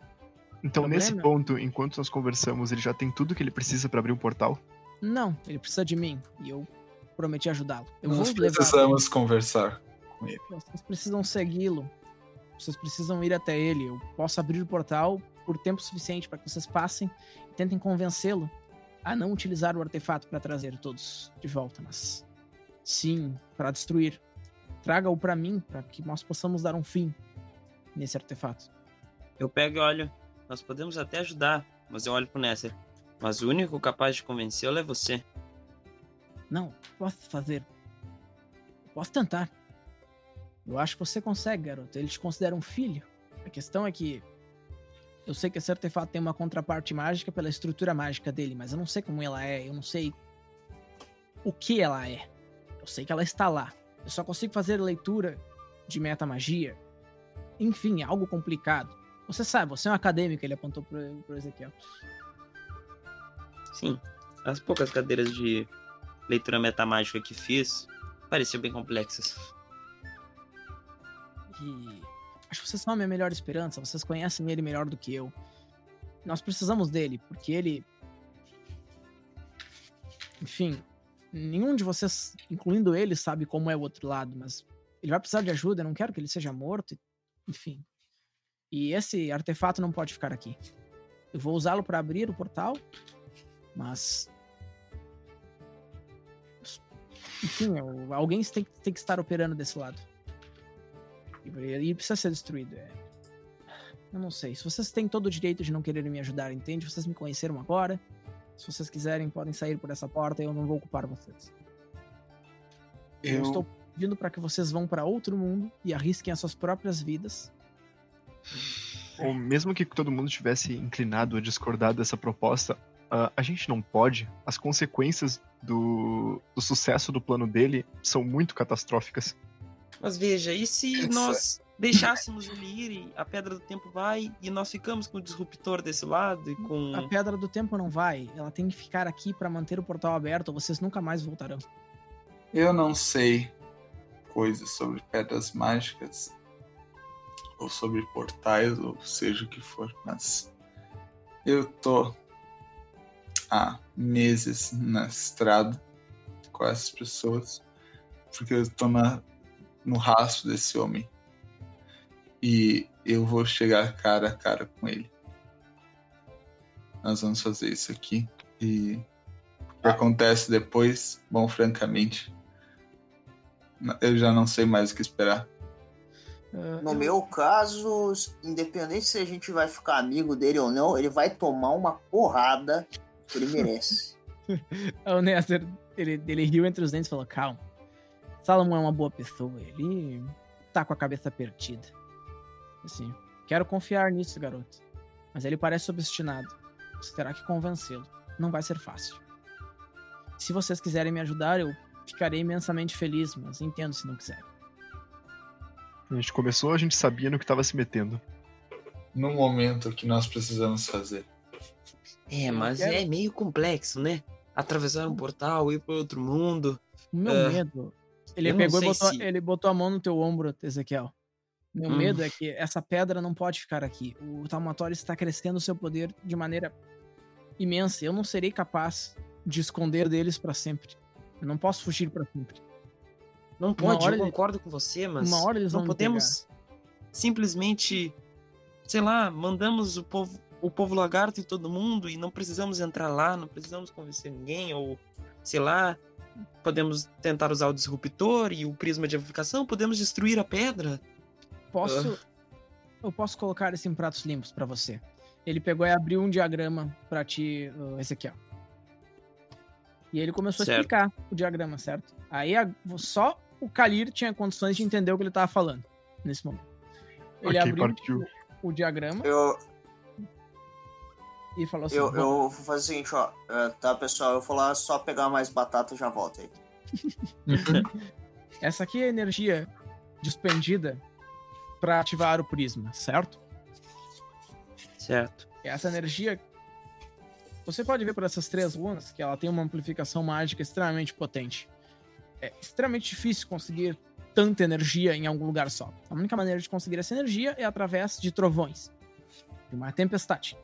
Então, Problema? nesse ponto, enquanto nós conversamos, ele já tem tudo que ele precisa pra abrir um portal. Não, ele precisa de mim, e eu prometi ajudá-lo. Nós precisamos conversar com ele. Vocês precisam segui-lo. Vocês precisam ir até ele. Eu posso abrir o portal por tempo suficiente para que vocês passem e tentem convencê-lo a não utilizar o artefato para trazer todos de volta, mas sim para destruir. Traga-o para mim para que nós possamos dar um fim nesse artefato. Eu pego e olho. Nós podemos até ajudar, mas eu olho pro Nesser. Mas o único capaz de convencê-lo é você. Não, posso fazer. Posso tentar. Eu acho que você consegue, garoto. Ele te considera um filho. A questão é que. Eu sei que esse artefato tem uma contraparte mágica pela estrutura mágica dele, mas eu não sei como ela é, eu não sei o que ela é. Eu sei que ela está lá. Eu só consigo fazer leitura de metamagia. Enfim, é algo complicado. Você sabe, você é um acadêmico, ele apontou pro, pro Ezequiel. Sim. As poucas cadeiras de leitura metamágica que fiz pareciam bem complexas. E acho que vocês são a minha melhor esperança, vocês conhecem ele melhor do que eu. Nós precisamos dele, porque ele. Enfim, nenhum de vocês, incluindo ele, sabe como é o outro lado, mas ele vai precisar de ajuda, eu não quero que ele seja morto, enfim. E esse artefato não pode ficar aqui. Eu vou usá-lo para abrir o portal, mas. Enfim, eu- alguém tem, tem que estar operando desse lado. E, e precisa ser destruído. É. Eu não sei. Se vocês têm todo o direito de não querer me ajudar, entende? Vocês me conheceram agora. Se vocês quiserem, podem sair por essa porta e eu não vou ocupar vocês. Eu, Eu, estou pedindo para que vocês vão para outro mundo e arrisquem as suas próprias vidas. Ou mesmo que todo mundo tivesse inclinado a discordar dessa proposta, ah, a gente não pode. As consequências do, do sucesso do plano dele são muito catastróficas. Mas veja, e se Essa- nós deixássemos ir e a Pedra do Tempo vai e nós ficamos com o disruptor desse lado e com. A pedra do tempo não vai. Ela tem que ficar aqui para manter o portal aberto ou vocês nunca mais voltarão. eu não sei coisas sobre pedras mágicas ou sobre portais ou seja o que for, mas eu tô há meses na estrada com essas pessoas porque eu tô na, no rastro desse homem e eu vou chegar cara a cara com ele. Nós vamos fazer isso aqui e o que acontece depois, bom, francamente, eu já não sei mais o que esperar. Ah, No eu- meu caso, independente se a gente vai ficar amigo dele ou não, ele vai tomar uma porrada ele merece. *laughs* O Nestor, ele, ele riu entre os dentes e falou: Calma, Salomão é uma boa pessoa, ele tá com a cabeça perdida. Assim, quero confiar nisso, garoto. Mas ele parece obstinado. Você terá que convencê-lo. Não vai ser fácil. Se vocês quiserem me ajudar, eu ficarei imensamente feliz, mas entendo se não quiserem. A gente começou, a gente sabia no que estava se metendo. No momento que nós precisamos fazer. É, mas quero- é meio complexo, né? Atravessar um portal, ir para outro mundo. Meu Ah, medo. Ele eu pegou e botou, se- ele botou a mão no teu ombro, Ezequiel. Meu Hum. medo é que essa pedra não pode ficar aqui. O Talmatório está crescendo o seu poder de maneira imensa. Eu não serei capaz de esconder deles para sempre. Eu não posso fugir para sempre. Não pode, eu hora ele- concordo com você, mas uma hora eles não podemos simplesmente, sei lá, mandamos o povo, o povo lagarto e todo mundo e não precisamos entrar lá, não precisamos convencer ninguém, ou sei lá, podemos tentar usar o disruptor e o prisma de amplificação, podemos destruir a pedra. Posso eu posso colocar isso em pratos limpos para você. Ele pegou e abriu um diagrama para ti, uh, Ezequiel. E ele começou Certo. a explicar o diagrama, certo? Aí a- só o Kalir tinha condições de entender o que ele tava falando nesse momento. Ele ok, abriu partiu. o diagrama Eu, e falou assim: eu, "Bom, eu vou fazer o seguinte, ó. é, Tá, pessoal, eu vou lá só pegar mais batata e já volto aí. *laughs* essa aqui é a energia despendida para ativar o prisma, certo? Certo. Essa energia. Você pode ver por essas três runas que ela tem uma amplificação mágica extremamente potente. É extremamente difícil conseguir tanta energia em algum lugar só. A única maneira de conseguir essa energia é através de trovões, de uma tempestade.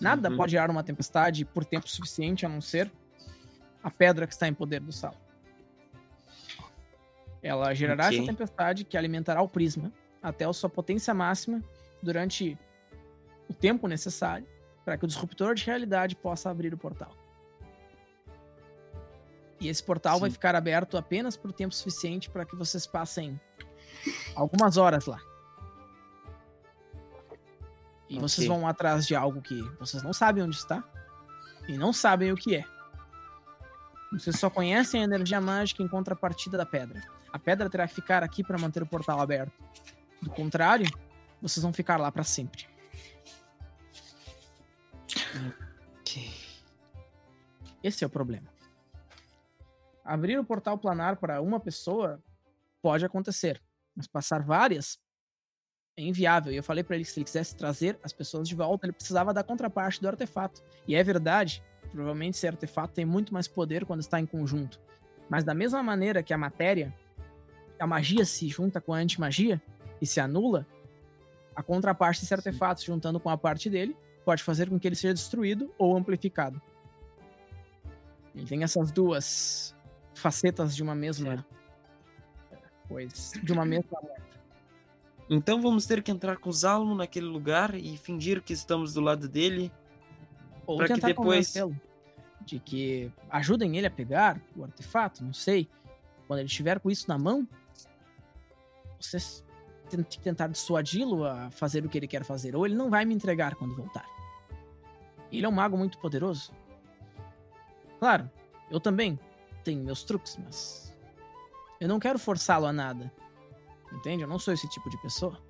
Nada Uhum. pode gerar uma tempestade por tempo suficiente a não ser a pedra que está em poder do sal. Ela gerará Ok. essa tempestade que alimentará o prisma até a sua potência máxima durante o tempo necessário para que o disruptor de realidade possa abrir o portal. E esse portal vai Sim. ficar aberto apenas por tempo suficiente para que vocês passem algumas horas lá. E Ok. vocês vão atrás de algo que vocês não sabem onde está e não sabem o que é. Vocês só conhecem a energia mágica em contrapartida da pedra. A pedra terá que ficar aqui para manter o portal aberto. Do contrário, vocês vão ficar lá para sempre. Esse é o problema. Abrir o portal planar para uma pessoa pode acontecer, mas passar várias é inviável. E eu falei para ele que se ele quisesse trazer as pessoas de volta, ele precisava da contraparte do artefato. E é verdade, provavelmente esse artefato tem muito mais poder quando está em conjunto. Mas da mesma maneira que a matéria, a magia se junta com a antimagia e se anula, a contraparte desse artefato, se juntando com a parte dele, pode fazer com que ele seja destruído ou amplificado. Ele tem essas duas facetas de uma mesma coisa, de uma mesma Então vamos ter que entrar com o Zalmo naquele lugar e fingir que estamos do lado dele. Ou Pra que tentar depois- convencê-lo de que ajudem ele a pegar o artefato, não sei. Quando ele estiver com isso na mão, vocês tem que tentar dissuadi-lo a fazer o que ele quer fazer, ou ele não vai me entregar quando voltar. Ele é um mago muito poderoso. Claro, eu também tenho meus truques, mas eu não quero forçá-lo a nada. Entende? Eu não sou esse tipo de pessoa.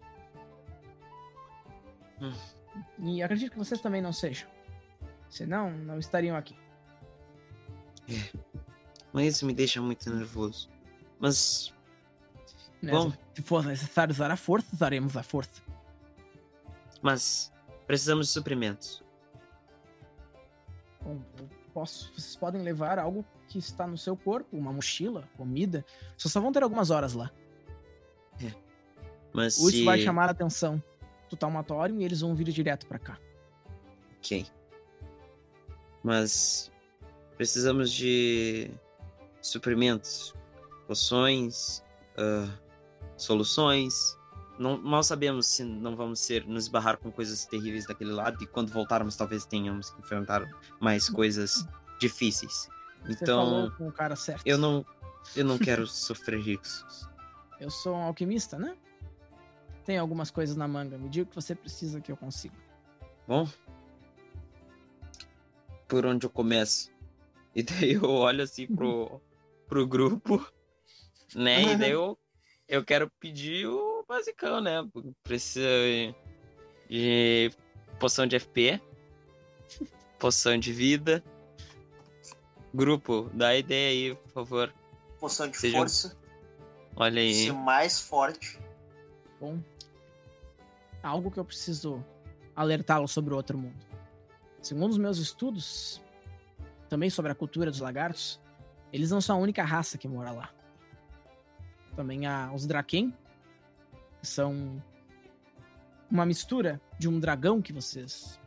Hum. E acredito que vocês também não sejam. Senão, não estariam aqui. Mas isso me deixa muito nervoso. Mas né? Bom. Se for necessário usar a força, usaremos a força. Mas precisamos de suprimentos. Bom, eu posso, vocês podem levar algo que está no seu corpo, uma mochila, comida. Vocês só vão ter algumas horas lá. Mas Ou se... isso vai chamar a atenção do Talmatório e eles vão vir direto pra cá. Ok. Mas precisamos de suprimentos, poções, ah, soluções. Não, mal sabemos se não vamos ser nos esbarrar com coisas terríveis daquele lado e quando voltarmos talvez tenhamos que enfrentar mais coisas difíceis. Você Então eu não eu não quero *laughs* sofrer riscos. Eu sou um alquimista, né? Tem algumas coisas na manga. Me diga o que você precisa que eu consiga. Bom, por onde eu começo? E daí eu olho assim pro, *laughs* pro grupo, né? E daí eu, eu quero pedir o basicão, né? Precisa de poção de FP, poção de vida. Grupo, dá ideia aí, por favor. Poção de Seja- força. Olha aí. Ser mais forte. Bom, algo que eu preciso alertá-lo sobre o outro mundo. Segundo os meus estudos, também sobre a cultura dos lagartos, eles não são a única raça que mora lá. Também há os Draken, que são uma mistura de um dragão que vocês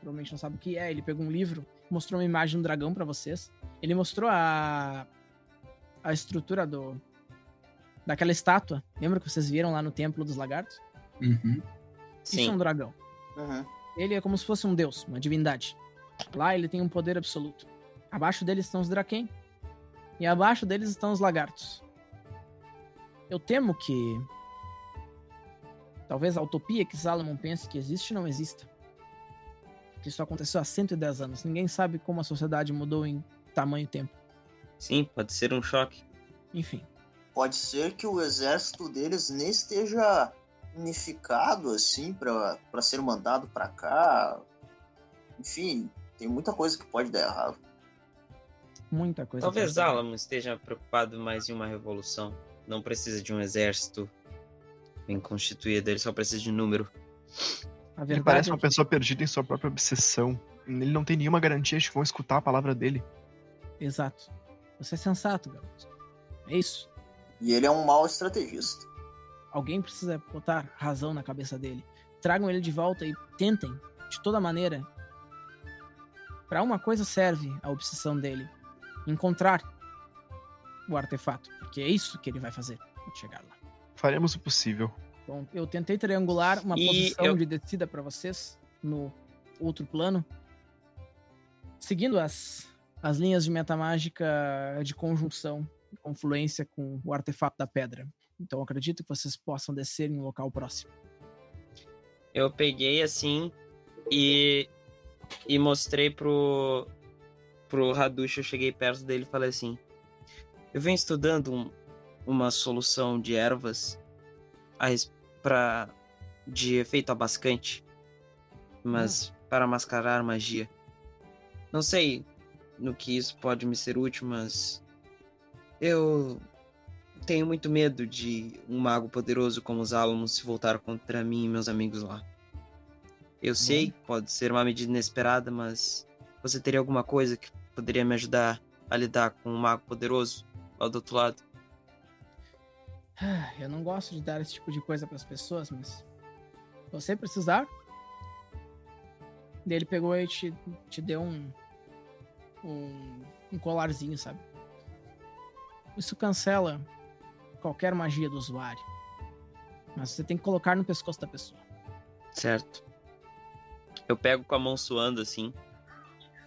provavelmente não sabem o que é. Ele pegou um livro, mostrou uma imagem de um dragão pra vocês. Ele mostrou a a estrutura do daquela estátua. Lembra que vocês viram lá no templo dos lagartos? Uhum. Isso é um Sim. dragão. Uhum. Ele é como se fosse um deus, uma divindade. Lá ele tem um poder absoluto. Abaixo dele estão os Draken. E abaixo deles estão os lagartos. Eu temo que. Talvez a utopia que Salomon pense que existe não exista. Que isso aconteceu há 110 anos. Ninguém sabe como a sociedade mudou em tamanho e tempo. Sim, pode ser um choque. Enfim. Pode ser que o exército deles nem esteja unificado assim pra pra ser mandado pra cá. Enfim, tem muita coisa que pode dar errado. Muita coisa. Talvez pode dar. Alamo esteja preocupado mais em uma revolução. Não precisa de um exército bem constituído, ele só precisa de número. A Ele verdade parece é uma que- pessoa perdida em sua própria obsessão. Ele não tem nenhuma garantia de que vão escutar a palavra dele. Exato. Você é sensato, garoto. É isso. E ele é um mau estrategista. Alguém precisa botar razão na cabeça dele. Tragam ele de volta e tentem, de toda maneira. Pra uma coisa serve a obsessão dele: encontrar o artefato. Porque é isso que ele vai fazer quando chegar lá. Faremos o possível. Bom, eu tentei triangular uma E posição eu- de descida pra vocês no outro plano, seguindo as, as linhas de metamágica de conjunção, confluência com o artefato da pedra. Então acredito que vocês possam descer em um local próximo. Eu peguei assim e, e mostrei pro, pro Hadush, eu cheguei perto dele e falei assim: Eu venho estudando um- uma solução de ervas a pra, de efeito abascante, mas para mascarar magia. Não sei no que isso pode me ser útil, mas eu tenho muito medo de um mago poderoso como os Álamos se voltar contra mim e meus amigos lá. Eu sei, pode ser uma medida inesperada, mas você teria alguma coisa que poderia me ajudar a lidar com um mago poderoso lá do outro lado? Ah, Eu não gosto de dar esse tipo de coisa pras pessoas, mas. Você precisar. Daí ele pegou e te, te deu um, um. um colarzinho, sabe? Isso cancela qualquer magia do usuário. Mas você tem que colocar no pescoço da pessoa. Certo. Eu pego com a mão suando assim.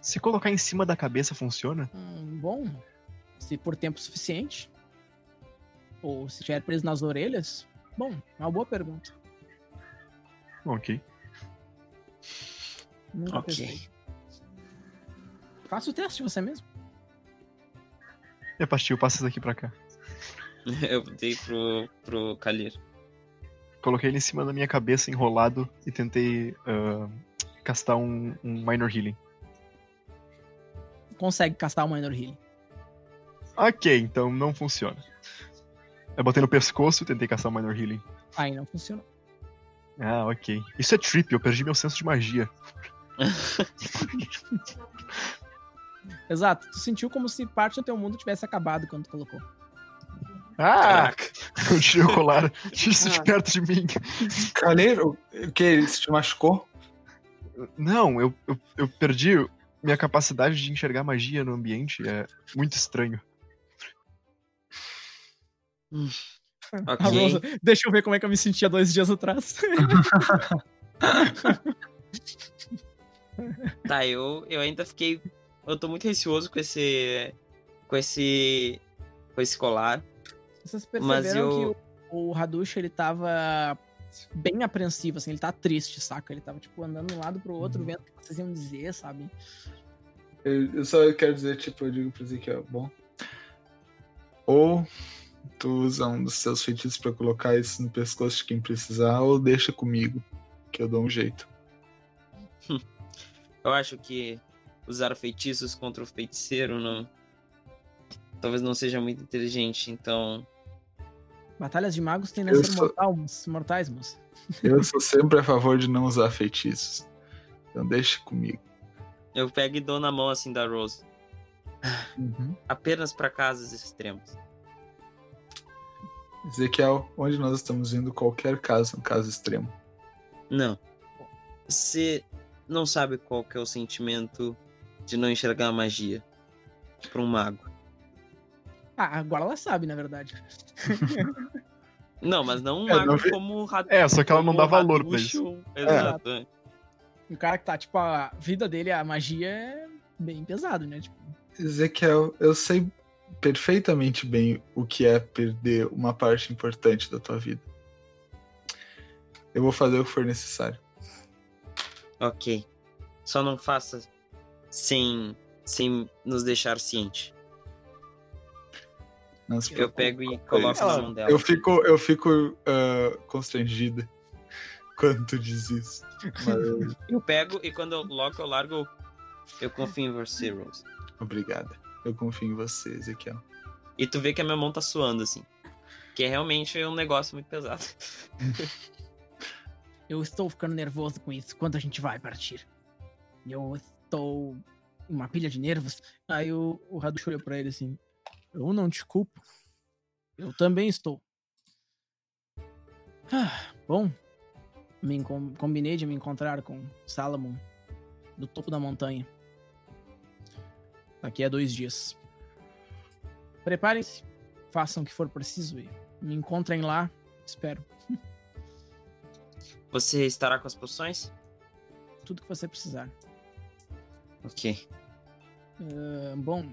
Se colocar em cima da cabeça, funciona? Hum, bom, se por tempo suficiente. Ou se estiver preso nas orelhas. Bom, é uma boa pergunta. Ok. Nunca Ok. testei. Faça o teste você mesmo. É, Pastil, passa isso aqui pra cá. *laughs* Eu dei pro, pro Kalir. Coloquei ele em cima da minha cabeça, enrolado, e tentei ah, castar um, um Minor Healing. Consegue castar o Minor Healing. Ok, então não funciona. Eu botei no pescoço e tentei castar o Minor Healing. Aí não funcionou. Ah, ok. Isso é trip, eu perdi meu senso de magia. *laughs* Exato. Tu sentiu como se parte do teu mundo tivesse acabado quando tu colocou. Ah! *laughs* O colar. Tira isso de perto de mim. Caleiro, o que? Ele se te machucou? Não, eu, eu, eu perdi minha capacidade de enxergar magia no ambiente. É muito estranho. A *laughs* Ok. Rosa, deixa eu ver como é que eu me sentia dois dias atrás. *laughs* Tá, eu, eu ainda fiquei. Eu tô muito receoso com esse. Com esse. Com esse colar. Vocês Mas perceberam eu- que o, o Hadush, ele tava bem apreensivo, assim, ele tá triste, saca? Ele tava, tipo, andando de um lado pro outro, Uhum. vendo o que vocês iam dizer, sabe? Eu, eu só quero dizer, tipo, eu digo pro Ezequiel, bom. Ou tu usa um dos seus feitiços pra colocar isso no pescoço de quem precisar, ou deixa comigo, que eu dou um jeito. *laughs* Eu acho que usar feitiços contra o feiticeiro não. Talvez não seja muito inteligente, então. Batalhas de magos tendem a ser sou- mortal, mortais, moça. Eu sou sempre a favor de não usar feitiços. Então deixa comigo. Eu pego e dou na mão assim da Rose. Uhum. Apenas para casos extremos. Ezequiel, onde nós estamos indo, qualquer caso é um caso extremo. Não. Você não sabe qual que é o sentimento de não enxergar a magia para um mago. Ah, agora ela sabe, na verdade. *laughs* Não, mas não um É, mago não vi- como o Rad- É, só que ela não dá o valor pra Raducho. Exato. é. Um cara que tá, tipo, a vida dele, a magia é bem pesado, né? Tipo, Ezequiel, eu sei perfeitamente bem o que é perder uma parte importante da tua vida. Eu vou fazer o que for necessário. Ok. Só não faça sem, sem nos deixar ciente. Não se Eu pego e coloco na mão dela. Eu fico, eu fico ah, constrangida *laughs* quando tu diz isso. Mas Eu pego e quando eu, logo eu largo, eu, eu confio em você, Rose. obrigada. Eu confio em você, Ezequiel. E tu vê que a minha mão tá suando, assim. Que é realmente um negócio muito pesado. *laughs* eu estou ficando nervoso com isso. Quando a gente vai partir? Eu em uma pilha de nervos. Aí o, o Hadush olhou pra ele assim: Eu não te culpo. Eu também estou. Ah, bom, me combinei de me encontrar com Salomon no topo da montanha. Daqui a dois dias. Preparem-se, façam o que for preciso e me encontrem lá. Espero. Você estará com as poções? Tudo que você precisar. Ok. Ah, bom,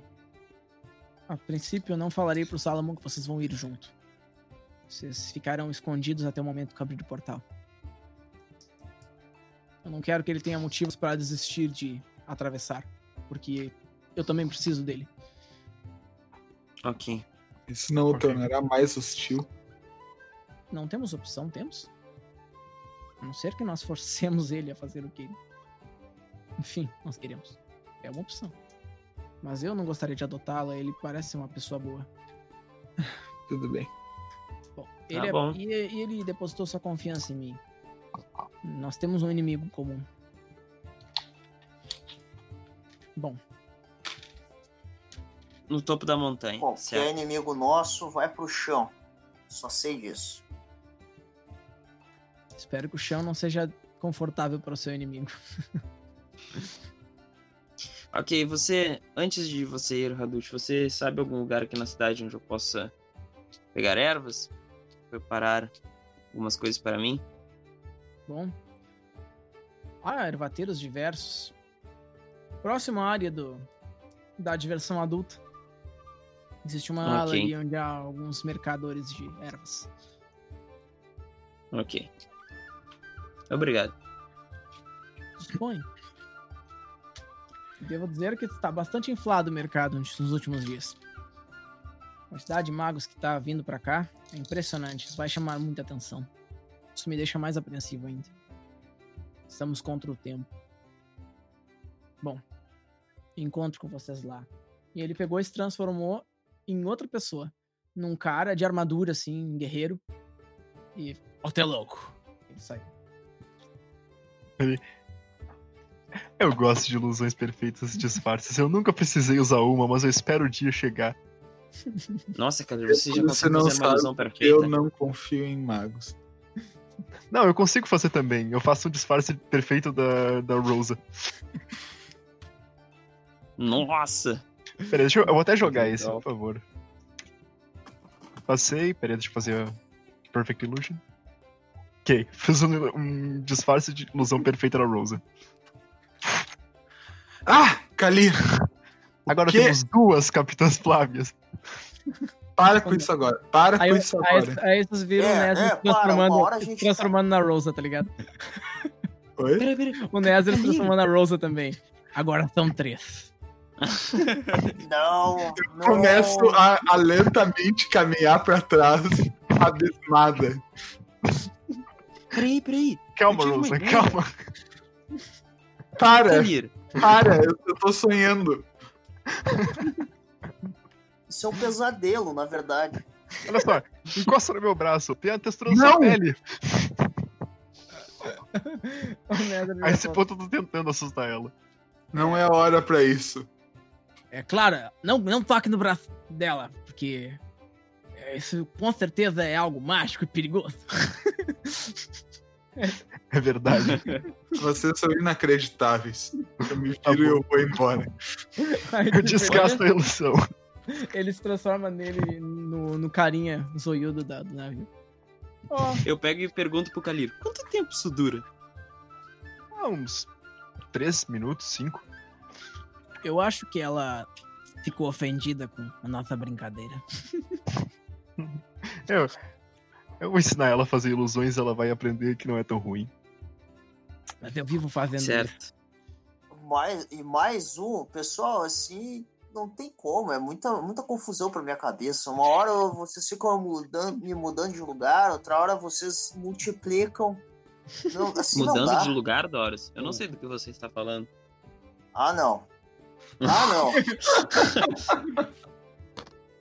a princípio eu não falarei pro Salomon que vocês vão ir junto. Vocês ficarão escondidos até o momento que eu abrir o portal. Eu não quero que ele tenha motivos para desistir de atravessar, porque eu também preciso dele. Ok. Isso não o tornará mais hostil. Não temos opção, temos? A não ser que nós forcemos *laughs* ele a fazer o que. Enfim, nós queremos. É uma opção. Mas eu não gostaria de adotá-lo, ele parece ser uma pessoa boa. *laughs* Tudo bem. Bom, ele, é- bom. E, e ele depositou sua confiança em mim. Nós temos um inimigo comum. Bom, No topo da montanha. Bom, que é certo. inimigo nosso, vai pro chão. Só sei disso. espero que o chão não seja confortável para o seu inimigo. *laughs* Ok, você. Antes de você ir, Hadush, você sabe algum lugar aqui na cidade onde eu possa pegar ervas? Preparar algumas coisas para mim? Bom. Há ervateiros diversos. Próximo à área do, da diversão adulta. Existe uma Ok. área onde há alguns mercadores de ervas. Ok. Obrigado. Dispõe. Devo dizer que está bastante inflado o mercado nos últimos dias. A quantidade de magos que está vindo para cá é impressionante. Isso vai chamar muita atenção. Isso me deixa mais apreensivo ainda. Estamos contra o tempo. Bom, encontro com vocês lá. E ele pegou e se transformou em outra pessoa. Num cara de armadura, assim, um guerreiro. E. Teu louco! Ele saiu. Eu gosto de ilusões perfeitas e disfarces. Eu nunca precisei usar uma, mas eu espero o dia chegar. Nossa, cara, você já Você não fazer uma sabe, ilusão perfeita? Eu não confio em magos. Não, eu consigo fazer também. Eu faço um disfarce perfeito da, da Rosa. Nossa! Peraí, deixa eu, eu vou até jogar Legal. esse, por favor. Passei, peraí, deixa eu fazer a Perfect Illusion. Ok, *laughs* fiz um, um disfarce de ilusão perfeita da Rosa. Ah, Kalir, Agora temos duas Capitãs Flávias. para com isso agora. Para Aí, com isso aí, agora. aí vocês viram É, o Nezir é, se para, transformando, uma hora a se transformando na Rosa, tá ligado? Oi? Peraí, peraí. O Nezir se Aí. transformando na Rosa também. Agora são três. Não, não. Começo a, a lentamente caminhar pra trás, *laughs* abismada. Peraí, peraí. Calma, Eu Rosa, calma. Para, para, eu, eu tô sonhando. Isso é um pesadelo, na verdade. Olha só, encosta no meu braço, tem a textura da Não! sua pele. *laughs* A esse ponto eu tô tentando assustar ela. Não é hora pra isso. É claro, não, não toque no braço dela, porque isso com certeza é algo mágico e perigoso. *laughs* É verdade. *laughs* Vocês são inacreditáveis. Eu me Tá viro e bom. eu vou embora. Aí, *laughs* Eu desgasto a ilusão. ele, se transforma nele no, no carinha zoiudo da, do navio. Ó, eu pego e pergunto pro Kalir, quanto tempo isso dura? Ah, uns três minutos, cinco. eu acho que ela ficou ofendida com a nossa brincadeira. Eu, eu vou ensinar ela a fazer ilusões, ela vai aprender que não é tão ruim. Mas eu vivo fazendo isso. Certo. Mais, e mais um, pessoal, assim, não tem como, é muita, muita confusão pra minha cabeça. Uma hora vocês ficam mudando, me mudando de lugar, outra hora vocês multiplicam. Não, assim Mudando de lugar, Doris? Eu não sei do que você está falando. Ah, não. Ah, não. *laughs*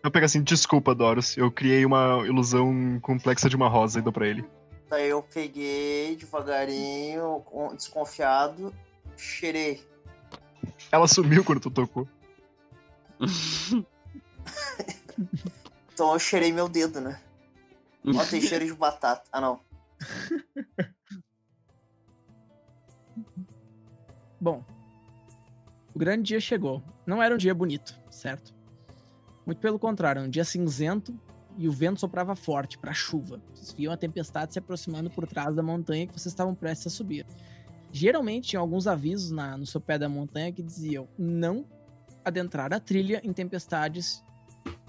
Eu pego assim, desculpa, Doros. Eu criei uma ilusão complexa de uma rosa e dou pra ele. Daí eu peguei devagarinho, desconfiado, cheirei. Ela sumiu quando tu tocou. *laughs* Então eu cheirei meu dedo, né? Ó, tem cheiro de batata. Ah, não. *laughs* Bom, o grande dia chegou. Não era um dia bonito, certo? Muito pelo contrário, um dia cinzento e o vento soprava forte para chuva. Vocês viam a tempestade se aproximando por trás da montanha que vocês estavam prestes a subir. Geralmente tinha alguns avisos na, no sopé da montanha que diziam não adentrar a trilha em tempestades,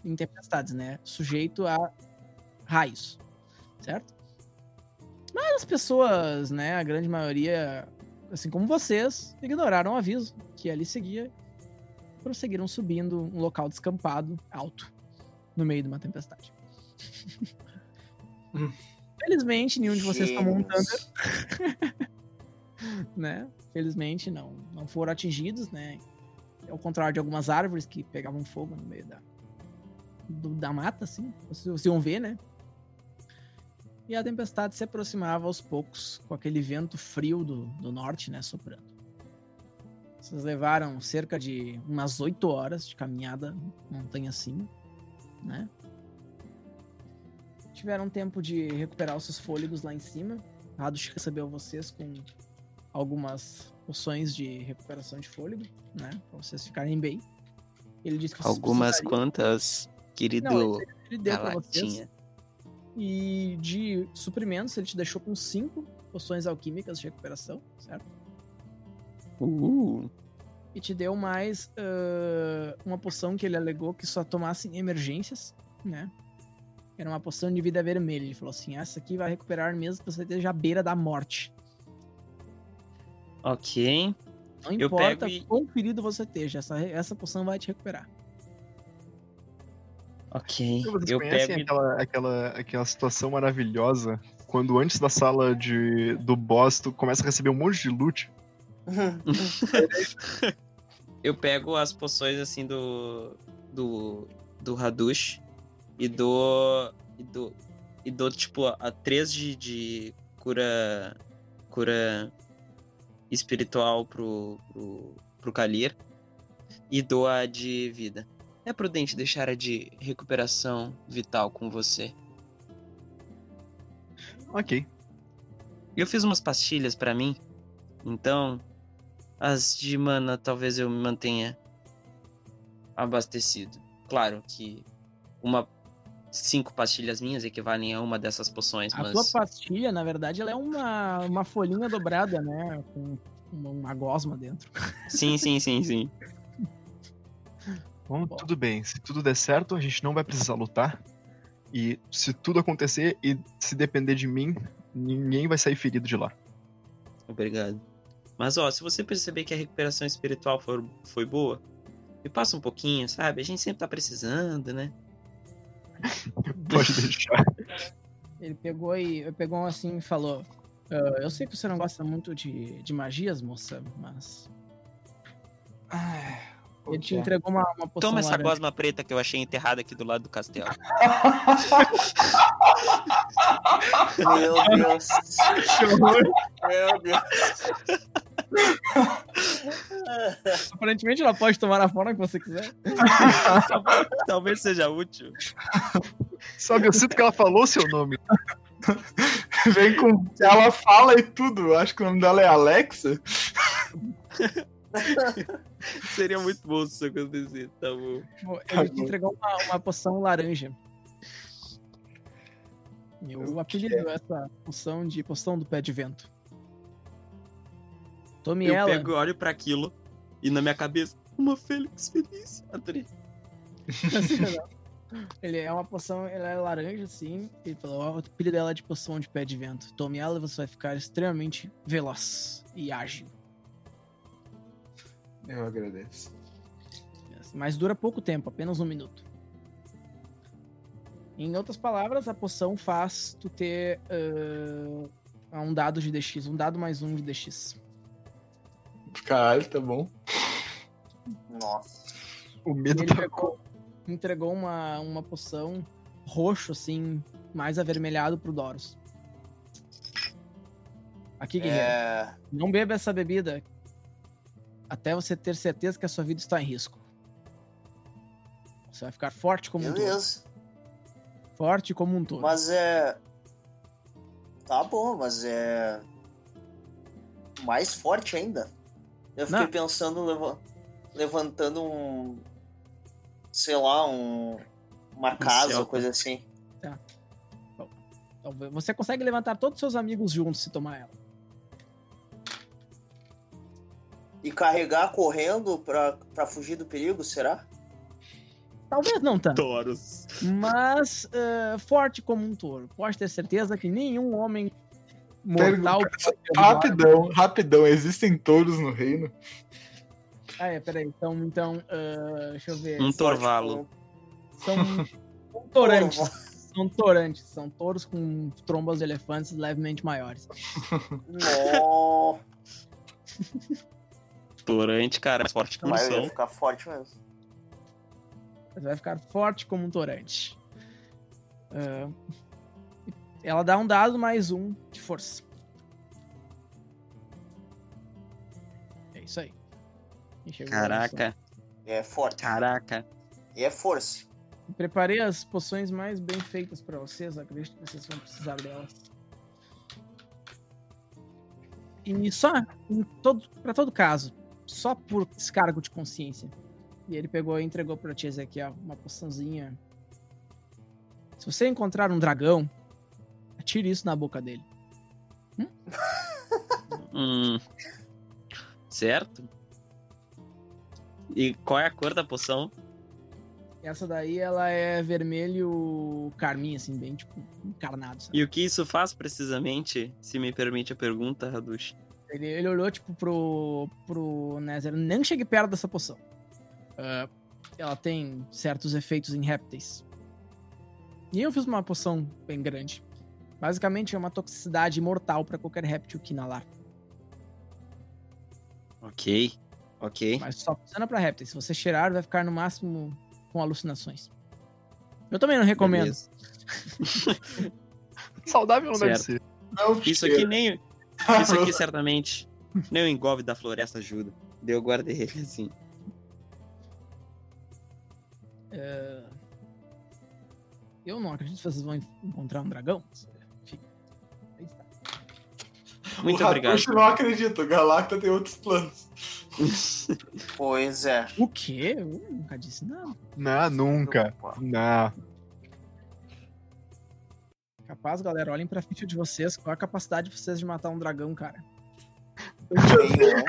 em tempestades, né? Sujeito a raios, certo? Mas as pessoas, né, a grande maioria assim como vocês, ignoraram o aviso que ali seguia prosseguiram subindo um local descampado, alto, no meio de uma tempestade. Hum. Felizmente, nenhum de vocês tomou um thunder, *laughs* né? Felizmente não, não foram atingidos, né? Ao contrário de algumas árvores que pegavam fogo no meio da, do- da mata, assim. Vocês, vocês iam ver, né? E a tempestade se aproximava aos poucos, com aquele vento frio do, do norte, né? Soprando. Vocês levaram cerca de umas oito horas de caminhada montanha acima, né? Tiveram tempo de recuperar os seus fôlegos lá em cima. Radush recebeu vocês com algumas poções de recuperação de fôlego, né? Pra vocês ficarem bem. Ele disse que vocês Algumas quantas, querido Não, ele deu pra vocês. E de suprimentos, ele te deixou com cinco poções alquímicas de recuperação, certo? Uh, E te deu mais ah, uma poção que ele alegou que só tomasse em emergências, né? Era uma poção de vida vermelha. Ele falou assim: essa aqui vai recuperar mesmo que você esteja à beira da morte. ok. Não Eu importa pego e- quão ferido você esteja, essa, essa poção vai te recuperar. Ok. Vocês Eu pego e aquela, aquela, aquela situação maravilhosa quando antes da sala de, do boss tu começa a receber um monte de loot? *laughs* eu pego as poções assim do do do Hadush e dou e dou e dou tipo a, a três de, de cura cura espiritual pro pro, pro Kalir e dou a de vida. É prudente deixar a de recuperação vital com você. Ok. Eu fiz umas pastilhas pra mim, então as de mana talvez eu me mantenha abastecido. Claro que uma cinco pastilhas minhas equivalem a uma dessas poções, A mas tua pastilha, na verdade, ela é uma, uma folhinha dobrada, né? Com uma, gosma dentro. sim, sim, sim, sim. Bom, Bom. tudo bem. Se tudo der certo, a gente não vai precisar lutar. E se tudo acontecer e se depender de mim, ninguém vai sair ferido de lá. Obrigado. Mas ó, se você perceber que a recuperação espiritual for, foi boa, me passa um pouquinho, sabe? A gente sempre tá precisando, né? *laughs* Pode deixar. Ele pegou e pegou assim e falou: "Ah, Eu sei que você não gosta muito de, de magias, moça, mas. O Ele te entregou uma, uma poção. Toma essa laranja. gosma preta que eu achei enterrada aqui do lado do castelo. *laughs* Meu Deus. Meu Deus. *laughs* Aparentemente ela pode tomar na forma que você quiser. *laughs* Talvez seja útil. Sabe, eu sinto que ela falou seu nome. Vem com. Ela fala e tudo. Eu acho que o nome dela é Alexa. *laughs* Seria muito bom se isso acontecer, tá bom. Bom, Tá Ele te bom. entregou uma, uma poção laranja. Eu apelido essa poção de poção do pé de vento. Tome Eu ela. pego, olho pra aquilo e na minha cabeça, uma Fênix feliz. Adorei. *laughs* Ele é uma poção, ela é laranja, assim. Ele falou: o apelido dela é de poção de pé de vento. Tome ela e você vai ficar extremamente veloz e ágil. Eu agradeço. Mas dura pouco tempo, apenas um minuto. Em outras palavras, a poção faz tu ter ah, um dado de DX, um dado mais um de DX. Caralho, tá bom. Nossa. O medo ele tá pegou, entregou uma, uma poção roxo, assim, mais avermelhado pro Doros. Aqui, guerreiro. É. Não beba essa bebida até você ter certeza que a sua vida está em risco. Você vai ficar forte como um touro. Beleza. Forte como um touro. Mas é. Tá bom, mas é. Mais forte ainda. Eu fiquei Não. pensando, leva- levantando um. Sei lá, um. Uma casa, coisa assim. Então, você consegue levantar todos os seus amigos juntos se tomar ela. E carregar correndo pra, pra fugir do perigo, será? Talvez não tanto, Toros. mas eh, forte como um touro. Pode ter certeza que nenhum homem mortal. Derrubar- Rapidão, rapidão. Existem touros no reino? Ah, é, peraí. Então, então ah, deixa eu ver. Um torvalo. São, *laughs* são torantes. São torantes. São touros com trombas de elefantes levemente maiores. como- *laughs* Nó. Torante, cara, mais forte que o Mas ursão. ficar forte mesmo. Você vai ficar forte como um torante. Ah, ela dá um dado mais um de força. É isso aí. Caraca, É forte. caraca. E é força. Preparei as poções mais bem feitas pra vocês. Acredito que vocês vão precisar delas. E só, em todo, pra todo caso, só por descargo de consciência. E ele pegou e entregou pra tia Ezequiel uma poçãozinha. Se você encontrar um dragão, atire isso na boca dele. *laughs* Hum. Certo? E qual é a cor da poção? Essa daí, ela é vermelho carmim, assim, bem, tipo, encarnado, sabe? E o que isso faz precisamente, se me permite a pergunta, Hadush? Ele, ele olhou, tipo, pro, pro Nether. Nem chegue perto dessa poção. Ah, ela tem certos efeitos em répteis. E eu fiz uma poção bem grande. Basicamente, é uma toxicidade mortal pra qualquer réptil que inalar. Ok, ok. Mas só funciona pra répteis. Se você cheirar, vai ficar no máximo com alucinações. Eu também não recomendo. *laughs* Saudável não deve ser. Não, Isso aqui nem. Isso aqui certamente. Nem o engolve da floresta ajuda. Deu eu guardei ele assim. É, Eu não acredito que vocês vão en- encontrar um dragão. *laughs* Muito o obrigado. Hatushi não acredita, o Galacta tem outros planos. *laughs* Pois é. O quê? Eu nunca disse não. Não, nunca. Não. Capaz, galera, olhem pra ficha de vocês. Qual a capacidade de vocês de matar um dragão, cara? Nenhuma.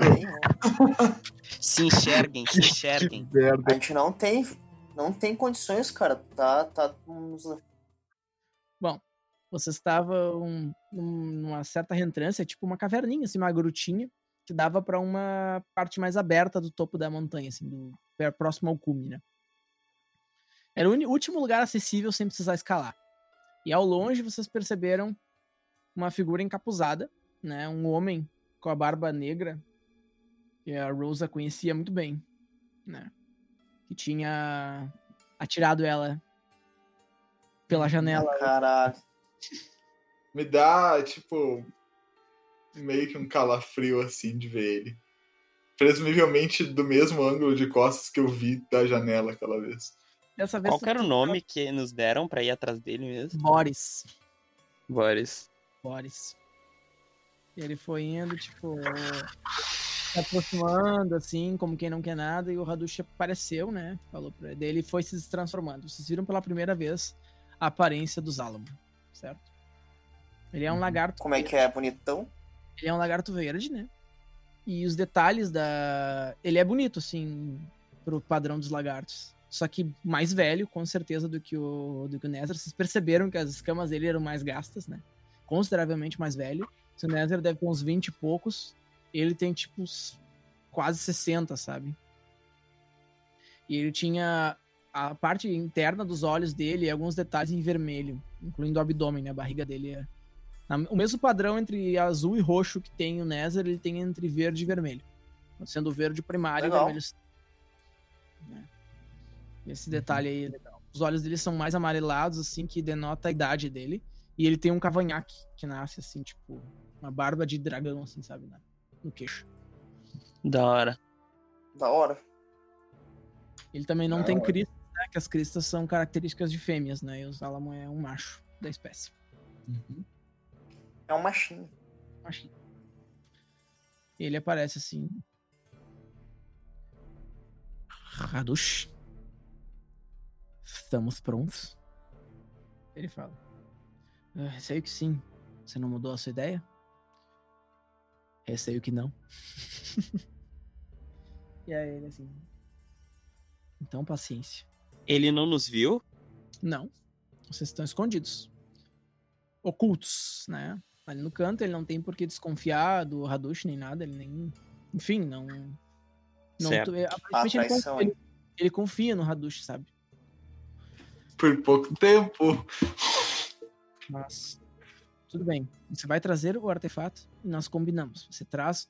*laughs* Nenhuma. Se enxerguem, se enxerguem. A gente não tem, não tem condições, cara. Tá, tá nos Vocês estavam num- numa certa reentrância, tipo uma caverninha, assim, uma grutinha, que dava pra uma parte mais aberta do topo da montanha, assim, do próximo ao cume, né? Era o último lugar acessível sem precisar escalar. E ao longe vocês perceberam uma figura encapuzada, né? Um homem com a barba negra, que a Rosa conhecia muito bem, né? Que tinha atirado ela pela janela. Caralho. Me dá, tipo, meio que um calafrio assim de ver ele. Presumivelmente do mesmo ângulo de costas que eu vi da janela aquela vez. Dessa vez Qual era o nome que nos deram pra ir atrás dele mesmo? Boris. Boris. Boris. E ele foi indo, tipo, se aproximando, assim, como quem não quer nada, e o Hadush apareceu, né? Falou pra ele. Daí Ele foi se transformando. Vocês viram pela primeira vez a aparência do Zalamo, certo? Ele é um lagarto. Como é que é? Bonitão? Ele é um lagarto verde, né? E os detalhes da. Ele é bonito, assim, pro padrão dos lagartos. Só que mais velho, com certeza, do que o, do que o Nether. Vocês perceberam que as escamas dele eram mais gastas, né? Consideravelmente mais velho. Se o Nether deve ter uns 20 e poucos, ele tem, tipo, uns quase 60, sabe? E ele tinha a parte interna dos olhos dele e alguns detalhes em vermelho, incluindo o abdômen, né? A barriga dele é O mesmo padrão entre azul e roxo que tem o Nether, ele tem entre verde e vermelho. Sendo o verde primário Legal. e vermelho. né? Esse detalhe aí é legal. Os olhos dele são mais amarelados, assim, que denota a idade dele. E ele tem um cavanhaque que nasce, assim, tipo, uma barba de dragão, assim, sabe? na- No queixo. Da hora. Da hora. Ele também não Da tem hora. Né? Que as cristas são características de fêmeas, né? E o Zalamon é um macho da espécie. É um machinho. Machinho. Ele aparece assim. Radush. Estamos prontos? Ele fala. "Ah, Receio que sim. Você não mudou a sua ideia? Receio que não. *laughs* e aí ele assim. Então, paciência. Ele não nos viu? Não. Vocês estão escondidos. Ocultos, né? Ali no canto, ele não tem por que desconfiar do Hadush nem nada, ele nem. Enfim, não. não Certo. é, aparentemente ele, traição, confia, ele, ele confia no Hadush, sabe? Por pouco tempo. Mas. Tudo bem. Você vai trazer o artefato e nós combinamos. Você traz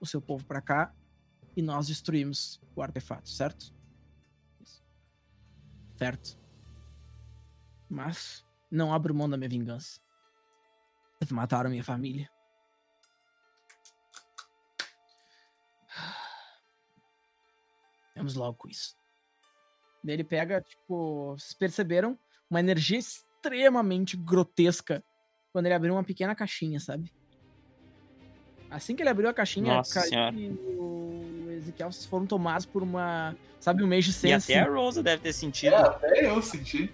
o seu povo pra cá e nós destruímos o artefato, certo? Certo? Mas não abro mão da minha vingança. Eles mataram minha família. *sighs* Vamos logo com isso. Daí ele pega, tipo, vocês perceberam uma energia extremamente grotesca quando ele abriu uma pequena caixinha, sabe? Assim que ele abriu a caixinha, Nossa Kali Senhora. E o Ezequiel foram tomados por uma, sabe, um Mage E Sense. até a Rosa deve ter sentido. É, até eu senti.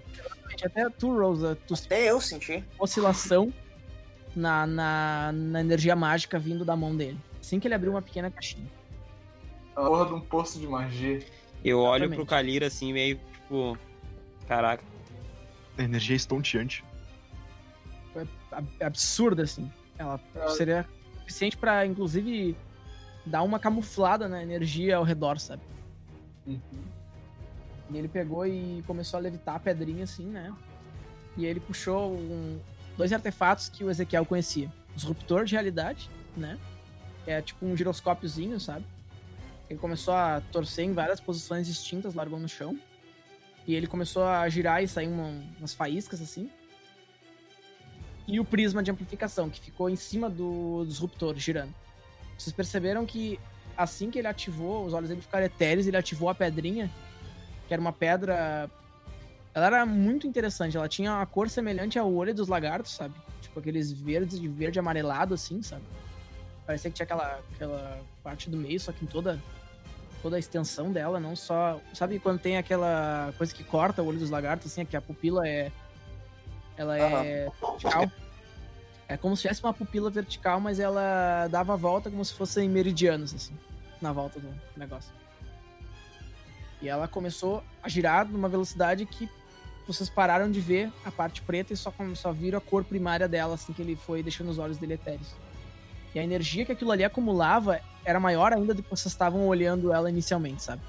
Até tu, Rosa, tu Até eu senti. oscilação na, na, na energia mágica vindo da mão dele. Assim que ele abriu uma pequena caixinha. A porra de um poço de magia. Eu olho Exatamente. pro Kalira assim, meio tipo. Caraca. A energia é estonteante. ab- absurda, assim. Ela Ah. seria suficiente pra, inclusive, dar uma camuflada na energia ao redor, sabe? Uhum. E ele pegou e começou a levitar a pedrinha, assim, né? E ele puxou um- dois artefatos que o Ezequiel conhecia. Disruptor de realidade, né? Que é tipo um giroscópiozinho, sabe? Ele começou a torcer em várias posições distintas, largou no chão. E ele começou a girar e sair uma- umas faíscas, assim. E o prisma de amplificação, que ficou em cima do disruptor, girando. Vocês perceberam que assim que ele ativou, os olhos dele ficaram etéreos, ele ativou a pedrinha, que era uma pedra. Ela era muito interessante, ela tinha uma cor semelhante ao olho dos lagartos, sabe? Tipo aqueles verdes de verde amarelado, assim, sabe? Parecia que tinha aquela, aquela parte do meio, só que em toda, toda a extensão dela, não só. Sabe quando tem aquela coisa que corta o olho dos lagartos, assim, que a pupila é. Ela é vertical? É como se tivesse uma pupila vertical, mas ela dava a volta como se fossem meridianos, assim, na volta do negócio. E ela começou a girar numa velocidade que vocês pararam de ver a parte preta e só, só viram a cor primária dela, assim que ele foi deixando os olhos dele etéreos. E a energia que aquilo ali acumulava era maior ainda do que vocês estavam olhando ela inicialmente, sabe?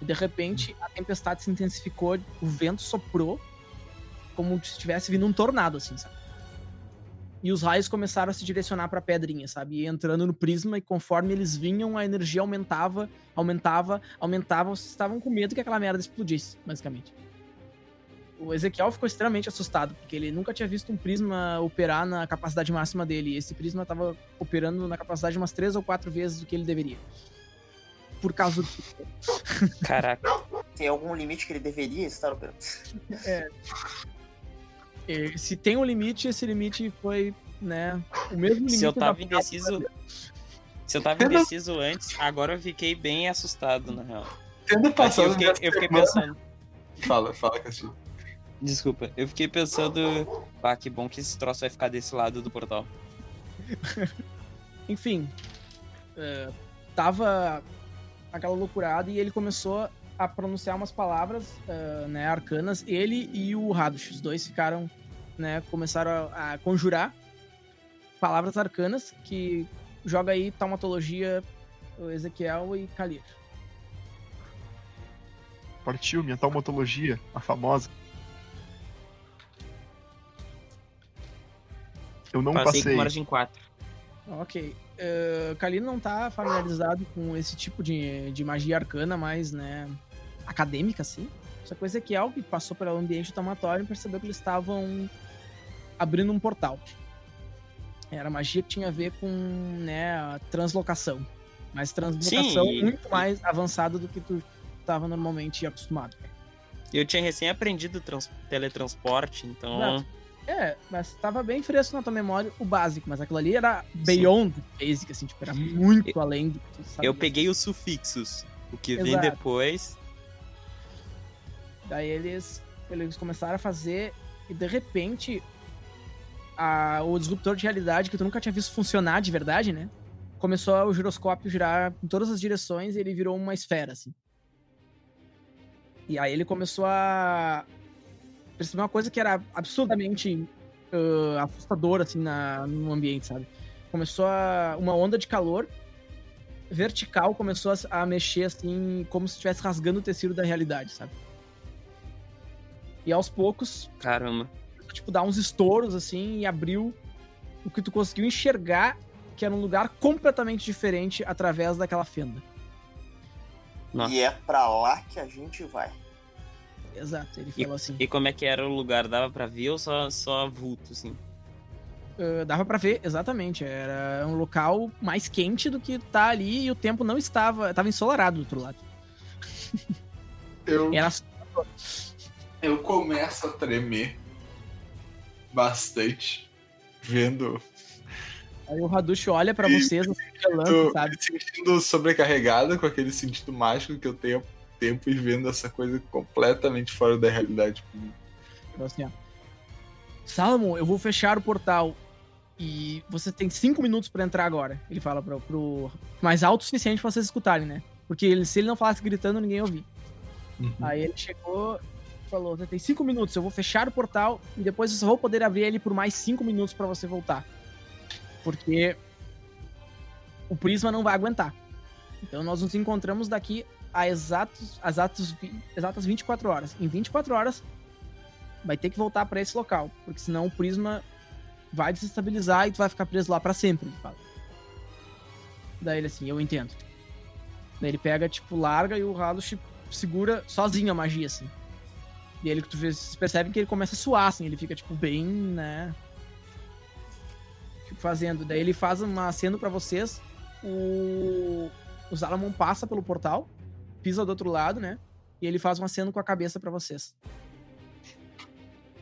E de repente a tempestade se intensificou, o vento soprou, como se tivesse vindo um tornado, assim, sabe? E os raios começaram a se direcionar pra pedrinha, sabe? E entrando no prisma, e conforme eles vinham, a energia aumentava, aumentava, aumentava. Vocês estavam com medo que aquela merda explodisse, basicamente. O Ezequiel ficou extremamente assustado, porque ele nunca tinha visto um prisma operar na capacidade máxima dele. E esse prisma tava operando na capacidade umas três ou quatro vezes do que ele deveria. Por causa do. Caraca. Tem algum limite que ele deveria estar operando? Eh, Se tem um limite, esse limite foi, né? O mesmo *laughs* limite. Se eu tava indeciso. Se eu tava indeciso antes, agora eu fiquei bem assustado, na real. Tendo passado eu fiquei, eu fiquei pensando. Fala, fala, Castilho. Desculpa, eu fiquei pensando. Ah, que bom que esse troço vai ficar desse lado do portal. *laughs* Enfim, eh, tava aquela loucurada e ele começou a pronunciar umas palavras, eh, né, arcanas. Ele e o Radush, os dois ficaram, né, começaram a, a conjurar palavras arcanas que joga aí taumatologia, o Ezequiel e Kalir. Partiu minha taumatologia, a famosa. Eu não Passei passei. com margem 4. Ok. Uh, Kalir não tá familiarizado com esse tipo de, de magia arcana, mais, né, acadêmica, assim. Só que o Ezequiel, que passou pelo ambiente tomatório, percebeu que eles estavam abrindo um portal. Era magia que tinha a ver com, né, a translocação. Mas translocação Sim, muito mais avançada do que tu estava normalmente acostumado. Eu tinha recém aprendido trans- teletransporte, então. Exato. É, mas tava bem fresco na tua memória o básico, mas aquilo ali era beyond basic, assim, tipo, era muito além do que tu sabia. Eu peguei os sufixos. O que vem Exato. depois. Daí eles, eles começaram a fazer e de repente a- o disruptor de realidade que tu nunca tinha visto funcionar de verdade, né? Começou o giroscópio girar em todas as direções e ele virou uma esfera, assim. E aí ele começou a perceber uma coisa que era absurdamente ah, assustadora, assim, na, no ambiente, sabe? Começou a, uma onda de calor vertical começou a, a mexer, assim, como se estivesse rasgando o tecido da realidade, sabe? E aos poucos, Caramba. tipo, dar uns estouros, assim, e abriu o que tu conseguiu enxergar, que era um lugar completamente diferente através daquela fenda. Nossa. E é pra lá que a gente vai. Exato, ele falou assim. E como é que era o lugar? Dava pra ver ou só, só vulto, assim? Uh, dava pra ver, exatamente. Era um local mais quente do que tá ali e o tempo não estava. Tava ensolarado do outro lado. Eu, Era eu começo a tremer bastante, vendo. Aí o Hadush olha pra vocês, *laughs* assim, gelando, Tô sabe? me sentindo sobrecarregado com aquele sentido mágico que eu tenho há tempo e vendo essa coisa completamente fora da realidade. Falou assim, ó. Salomon, eu vou fechar o portal e você tem cinco minutos pra entrar agora. Ele fala pro, pro mais alto o suficiente pra vocês escutarem, né? Porque ele- se ele não falasse gritando, ninguém ia ouvir. Aí ele chegou falou: tem cinco minutos, eu vou fechar o portal e depois eu só vou poder abrir ele por mais cinco minutos pra você voltar. Porque o Prisma não vai aguentar. Então nós nos encontramos daqui a exatos, exatos, exatas 24 horas. Em 24 horas vai ter que voltar pra esse local, porque senão o Prisma vai desestabilizar e tu vai ficar preso lá pra sempre, ele fala. Daí ele assim, eu entendo. Daí ele pega, tipo, larga e o Halush segura sozinho a magia, assim. E ele, tu vê- vocês percebem que ele começa a suar, assim, ele fica, tipo, bem, né? Tipo, fazendo. Daí ele faz uma aceno pra vocês. O. O Zalamon passa pelo portal, pisa do outro lado, né? E ele faz um aceno com a cabeça pra vocês.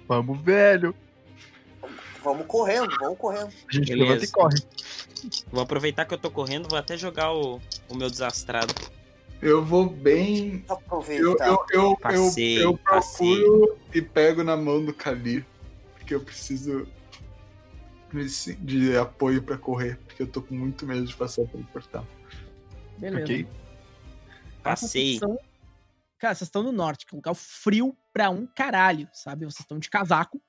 Vamos, velho. Vamos correndo, vamos correndo. A gente Beleza. levanta e corre. Vou aproveitar que eu tô correndo, vou até jogar o, o meu desastrado. Eu vou bem. Eu, Aproveitar. eu, eu, eu, Passei, eu passei. procuro e pego na mão do Kalir. Porque eu preciso de apoio pra correr. Porque eu tô com muito medo de passar pelo portal. Beleza. Ok. Essa Passei. Cara, vocês estão no norte, que é um local frio pra um caralho, sabe? Vocês estão de casaco.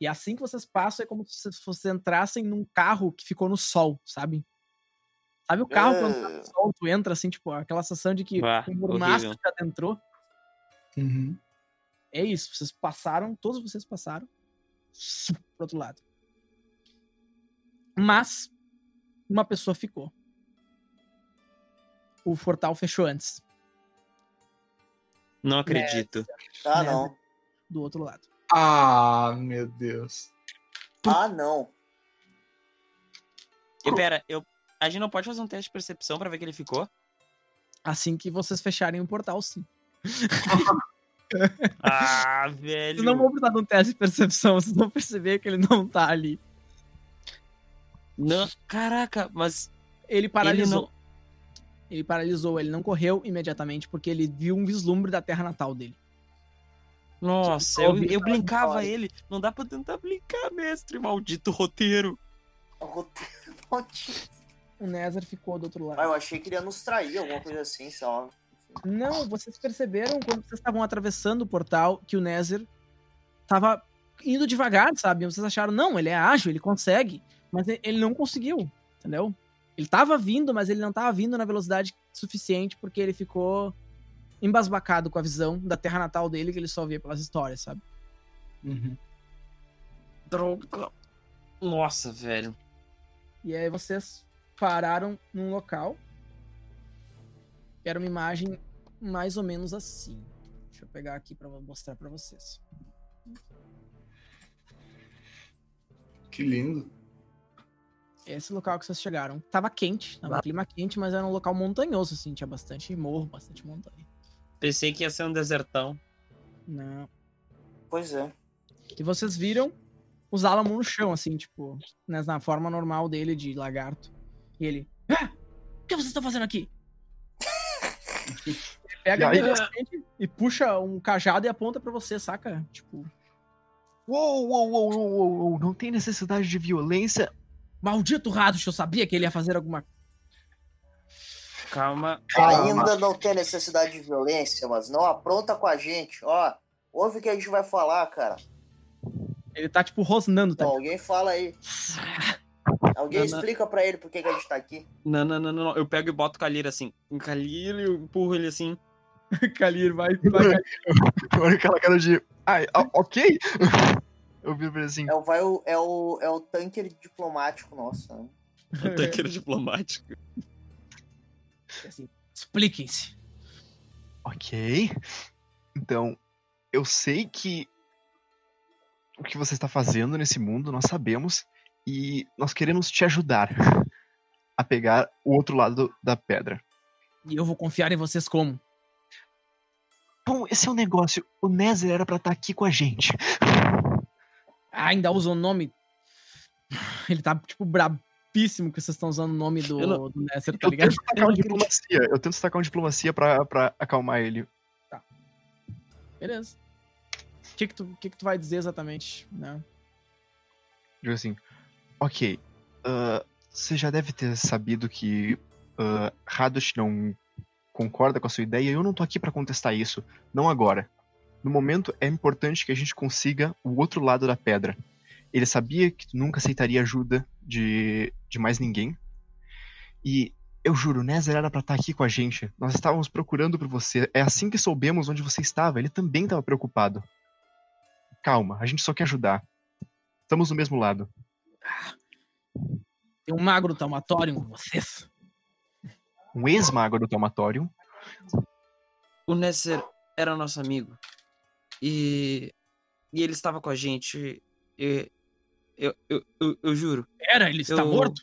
E assim que vocês passam, é como se vocês entrassem num carro que ficou no sol, sabe? Sabe o carro quando tá no Ah. sol, tu entra assim, tipo, aquela sensação de que o mormaço horrível. te adentrou? É isso, vocês passaram, todos vocês passaram pro outro lado. Mas uma pessoa ficou. O portal fechou antes, Não acredito. Ah, né? não. do outro lado. Ah, meu Deus. Ah, não. E pera, eu, a gente não pode fazer um teste de percepção pra ver que ele ficou? Assim que vocês fecharem o portal, sim. *laughs* Ah, velho. Vocês não vão precisar de um teste de percepção, vocês vão perceber que ele não tá ali. Não, caraca, mas Ele ele paralisou. não. Ele paralisou, ele não correu imediatamente porque ele viu um vislumbre da terra natal dele. Nossa, Só eu, eu história. ele. Não dá pra tentar blincar, mestre. Maldito roteiro. O roteiro *laughs* maldito. O Nézer ficou do outro lado. Ah, eu achei que ele ia nos trair, alguma coisa assim, sei lá. Não, vocês perceberam quando vocês estavam atravessando o portal que o Nézer tava indo devagar, sabe? Vocês acharam, não, ele é ágil, ele consegue. Mas ele não conseguiu, entendeu? Ele tava vindo, mas ele não tava vindo na velocidade suficiente porque ele ficou embasbacado com a visão da terra natal dele que ele só via pelas histórias, sabe? Droga. Nossa, velho. E aí vocês pararam num local. que Era uma imagem mais ou menos assim. Deixa eu pegar aqui pra mostrar pra vocês. Que lindo. Esse local que vocês chegaram tava quente, tava um clima quente, mas era um local montanhoso, assim, tinha bastante morro, bastante montanha. Pensei que ia ser um desertão. Não. Pois é. E vocês viram os Alamo no chão, assim, tipo, né, na forma normal dele de lagarto. E ele. Ah! O que vocês estão fazendo aqui? *laughs* ele pega E aí- imediatamente e puxa um cajado e aponta pra você, saca? Tipo, Uou, uou, uou, uou, uou, uou, não tem necessidade de violência. maldito Rados, eu sabia que ele ia fazer alguma. Calma. Ainda não tem necessidade de violência, mas não apronta com a gente. Ó, ouve o que a gente vai falar, cara. Ele tá, tipo, rosnando, tá? Então, alguém fala aí. *laughs* Alguém Não, não. explica pra ele por que, que a gente tá aqui. Não, não, não, não, não. Eu pego e boto o Kalir assim. O Kalir e eu empurro ele assim. *laughs* Kalir, vai, vai. *laughs* Olha aquela cara de. Ai, ok? *laughs* Eu vi assim. É o, vai, o, é, o, é o tanker diplomático nosso. Né? O tanqueiro diplomático. Assim, Expliquem-se. Ok. Então, eu sei que o que você está fazendo nesse mundo, nós sabemos, e nós queremos te ajudar *laughs* a pegar o outro lado da pedra. E eu vou confiar em vocês como? Bom, esse é o negócio. O Nezer era pra estar aqui com a gente. Ah, ainda usa o nome. Ele tá, tipo, brabíssimo que vocês estão usando o nome do, não- do Nesser, tá Eu ligado? tento destacar uma *laughs* diplomacia. Eu tento destacar uma diplomacia pra, pra acalmar ele. Beleza. O que que, tu, o que que tu vai dizer exatamente, né? Digo assim, ok, ah, você já deve ter sabido que uh, Hadosh não concorda com a sua ideia e eu não tô aqui pra contestar isso, não agora. No momento é importante que a gente consiga o outro lado da pedra. Ele sabia que tu nunca aceitaria ajuda de, de mais ninguém. E eu juro, Nezer era pra estar aqui com a gente. Nós estávamos procurando por você. É assim que soubemos onde você estava. Ele também estava preocupado. Calma, a gente só quer ajudar. Estamos do mesmo lado. Tem um magro taumatório com vocês. Um ex-mago do Taumatorium. O Nesser era nosso amigo. E. E ele estava com a gente. E, eu, eu, eu, eu juro. Era, ele está Eu- morto?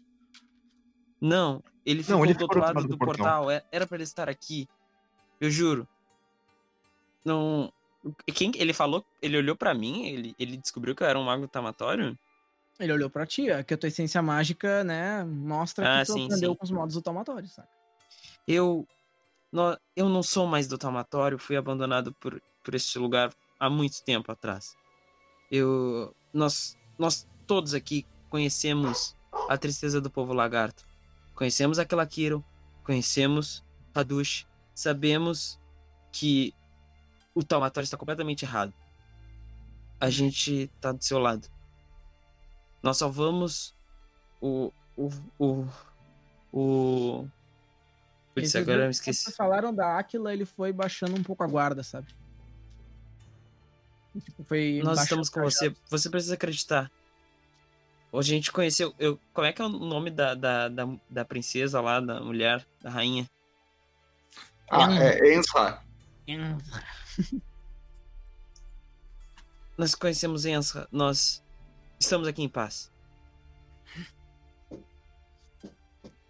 Não, ele ficou ele do ficou outro do lado do do portão. portal. é- Era pra ele estar aqui. Eu juro. Não. Quem ele falou? Ele olhou pra mim? Ele, ele descobriu que eu era um mago tamatório? Ele olhou pra ti, é que a tua essência mágica, né, mostra Ah, que tu sim, aprendeu sim. com os modos do taumatório, saca? Eu. nó- Eu não sou mais do tamatório, fui abandonado por, por este lugar há muito tempo atrás. Eu. Nós, nós todos aqui conhecemos a tristeza do povo lagarto. Conhecemos aquela Kiro, conhecemos Hadush, sabemos que o taumatório está completamente errado. A gente tá do seu lado. Nós salvamos o. o. o. o... Putz, agora eu esqueci. Vocês falaram da Aquila, ele foi baixando um pouco a guarda, sabe? Tipo, foi Nós estamos com você. Você precisa acreditar. Hoje a gente conheceu. Eu, como é que é o nome da, da, da, da princesa lá, da mulher, da rainha? Ah, é Ensra. cajado. Nós conhecemos Ensra. Nós estamos aqui em paz.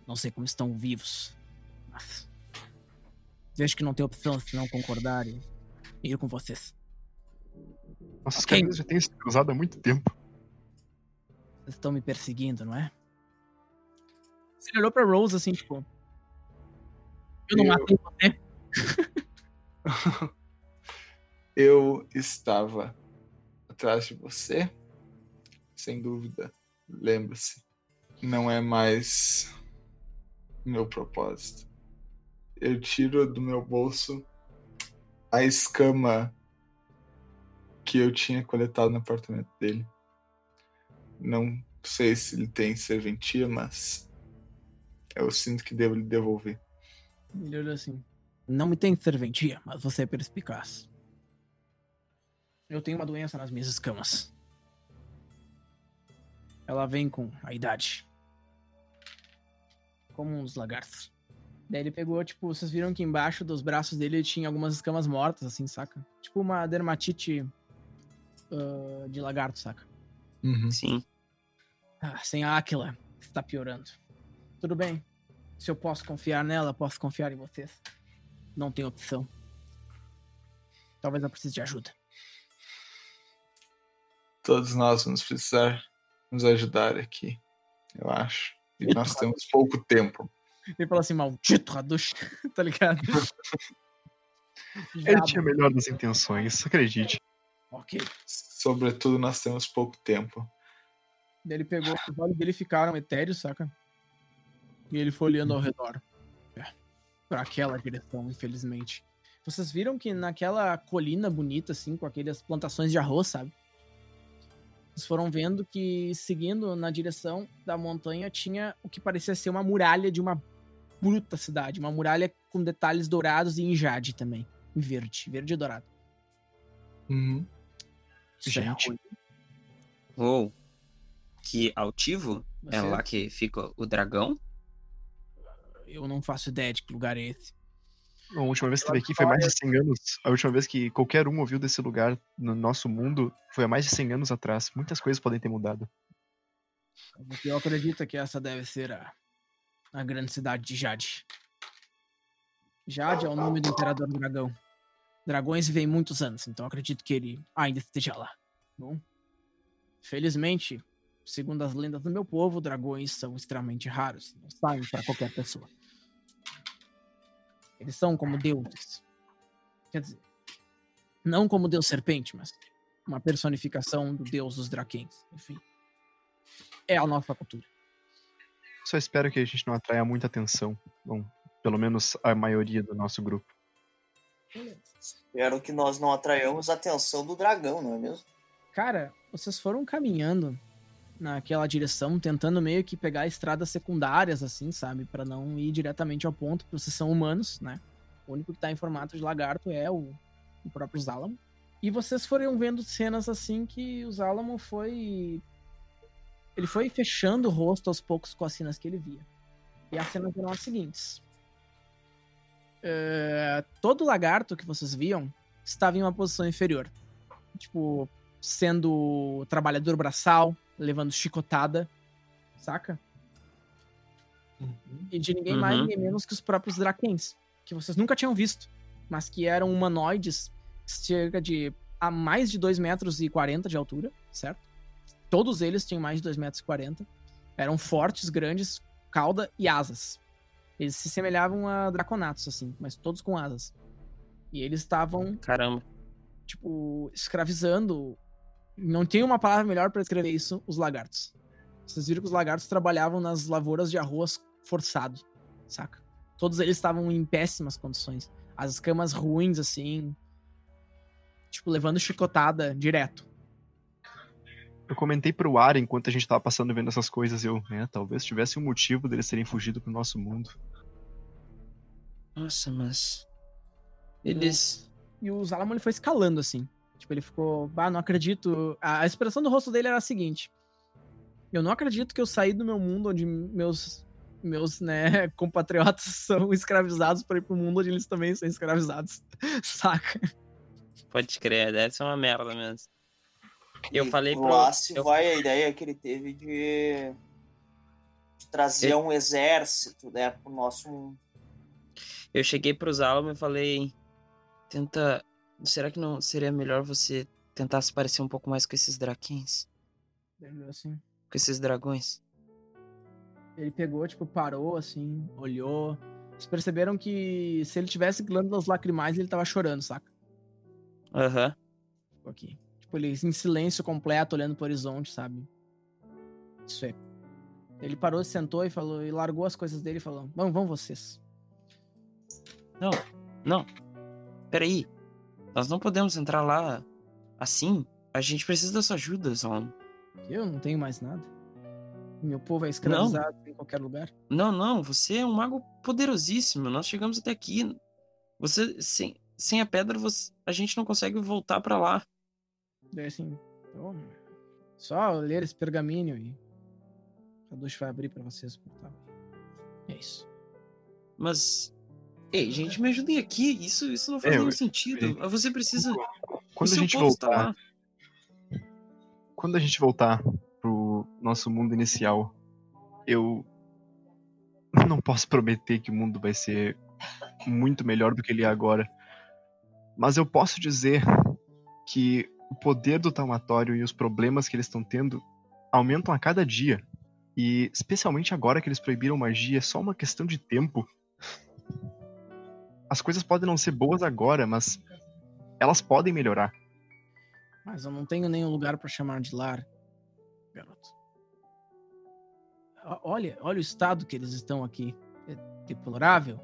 Não sei como estão vivos. Mas. Vejo que não tem opção se não concordar e ir com vocês. Nossos Ok. caminhos já têm se cruzado há muito tempo. Vocês estão me perseguindo, não é? Ele olhou pra Rose assim, tipo. Eu não Eu- matei você. *laughs* Eu estava atrás de você, sem dúvida. Lembre-se, não é mais meu propósito. Eu tiro do meu bolso a escama que eu tinha coletado no apartamento dele. Não sei se ele tem serventia, mas eu sinto que devo lhe devolver. Ele olhou assim. Não me tem serventia, mas você é perspicaz. Eu tenho uma doença nas minhas escamas. Ela vem com a idade. Como uns lagartos. Daí ele pegou, tipo, vocês viram que embaixo dos braços dele ele tinha algumas escamas mortas, assim, saca? Tipo uma dermatite ah, de lagarto, saca? Sim. Ah, sem a Aquila, está piorando. Tudo bem. Se eu posso confiar nela, posso confiar em vocês. Não tem opção. Talvez eu precise de ajuda. Todos nós vamos precisar nos ajudar aqui, eu acho. E nós temos pouco tempo. Ele falou assim, maldito Radush, *laughs* tá ligado? Ele tinha a melhor das intenções, acredite. Ok. Sobretudo, nós temos pouco tempo. Daí ele pegou, os olhos dele ficaram etéreos, saca? E ele foi olhando ao redor. É, pra aquela direção, infelizmente. Vocês viram que naquela colina bonita, assim, com aquelas plantações de arroz, sabe? Vocês foram vendo que, seguindo na direção da montanha, tinha o que parecia ser uma muralha de uma bruta cidade. Uma muralha com detalhes dourados e em jade também. Em verde. Verde e dourado. Uhum. Isso é Gente. Uou. Que altivo? É Você- lá que fica o dragão? Eu não faço ideia de que lugar é esse. A última vez que esteve aqui foi mais de 100 anos. A última vez que qualquer um ouviu desse lugar no nosso mundo foi há mais de 100 anos atrás. Muitas coisas podem ter mudado. Eu acredito que essa deve ser a, a grande cidade de Jade. Jade é o nome do Imperador Dragão. Dragões vivem muitos anos, então acredito que ele ainda esteja lá. Bom, felizmente, segundo as lendas do meu povo, dragões são extremamente raros, não saem para qualquer pessoa. Eles são como deuses. Quer dizer, não como deus serpente, mas uma personificação do deus dos Drakens. Enfim, é a nossa cultura. Só espero que a gente não atraia muita atenção. Bom, pelo menos a maioria do nosso grupo. Espero que nós não atraiamos a atenção do dragão, não é mesmo? Cara, vocês foram caminhando naquela direção, tentando meio que pegar estradas secundárias, assim, sabe? para não ir diretamente ao ponto, porque vocês são humanos, né? O único que tá em formato de lagarto é o, o próprio Zalamo. E vocês foram vendo cenas assim que o Zalamo foi. Ele foi fechando o rosto aos poucos com as cenas que ele via. E as cenas eram as seguintes. Uh, todo lagarto que vocês viam estava em uma posição inferior. Tipo, sendo trabalhador braçal, levando chicotada, saca? Uhum. E de ninguém uhum. mais, ninguém menos que os próprios Drakens, que vocês nunca tinham visto, mas que eram humanoides cerca de a mais de 2 metros e 40 de altura, certo? Todos eles tinham mais de 2 metros e 40. Eram fortes, grandes, cauda e asas. Eles se semelhavam a draconatos, assim, mas todos com asas. E eles estavam. Caramba. Tipo, escravizando não tem uma palavra melhor para escrever isso, os lagartos. Vocês viram que os lagartos trabalhavam nas lavouras de arroz forçado, saca? Todos eles estavam em péssimas condições. As escamas ruins, assim. Tipo, levando chicotada direto. Eu comentei pro ar enquanto a gente tava passando vendo essas coisas. Eu, é, talvez tivesse um motivo deles terem fugido pro nosso mundo. Nossa, mas. Eles. E o Zalamon ele foi escalando, assim. Tipo, ele ficou, ah, não acredito. A, a expressão do rosto dele era a seguinte: Eu não acredito que eu saí do meu mundo onde meus meus, né, *laughs* compatriotas *laughs* são escravizados para ir pro mundo onde eles também são escravizados. *laughs* Saca? Pode crer, deve ser uma merda mesmo. Eu e falei pro. Lá se eu... vai a ideia que ele teve de, de trazer eu... um exército, né, pro nosso mundo. Eu cheguei pros Alma e falei: tenta Será que não seria melhor você tentar se parecer um pouco mais com esses draquins? Assim. Com esses dragões? Ele pegou, tipo, parou, assim, olhou. Vocês perceberam que se ele tivesse glândulas lacrimais, ele tava chorando, saca? Aham. Uhum. Ficou aqui. Tipo, ele em silêncio completo, olhando pro horizonte, sabe? Isso é. Ele parou, sentou e falou, e largou as coisas dele e falou: Vamos, vão vocês. Não, não. Peraí. Nós não podemos entrar lá assim. A gente precisa da sua ajuda, Zon. Eu não tenho mais nada. Meu povo é escravizado não. em qualquer lugar. Não, não. Você é um mago poderosíssimo. Nós chegamos até aqui. Você, sem, sem a pedra, você, a gente não consegue voltar para lá. É assim. Então, só ler esse pergaminho e a Dush vai abrir para vocês portal. É isso. Mas Ei, gente, me ajudem aqui. Isso, isso não faz é, nenhum sentido. Você precisa. Quando a gente voltar. Quando a gente voltar pro nosso mundo inicial, eu não posso prometer que o mundo vai ser muito melhor do que ele é agora. Mas eu posso dizer que o poder do taumatório e os problemas que eles estão tendo aumentam a cada dia. E especialmente agora que eles proibiram magia, é só uma questão de tempo as coisas podem não ser boas agora, mas elas podem melhorar. Mas eu não tenho nenhum lugar para chamar de lar, garoto. Olha, olha o estado que eles estão aqui. É deplorável.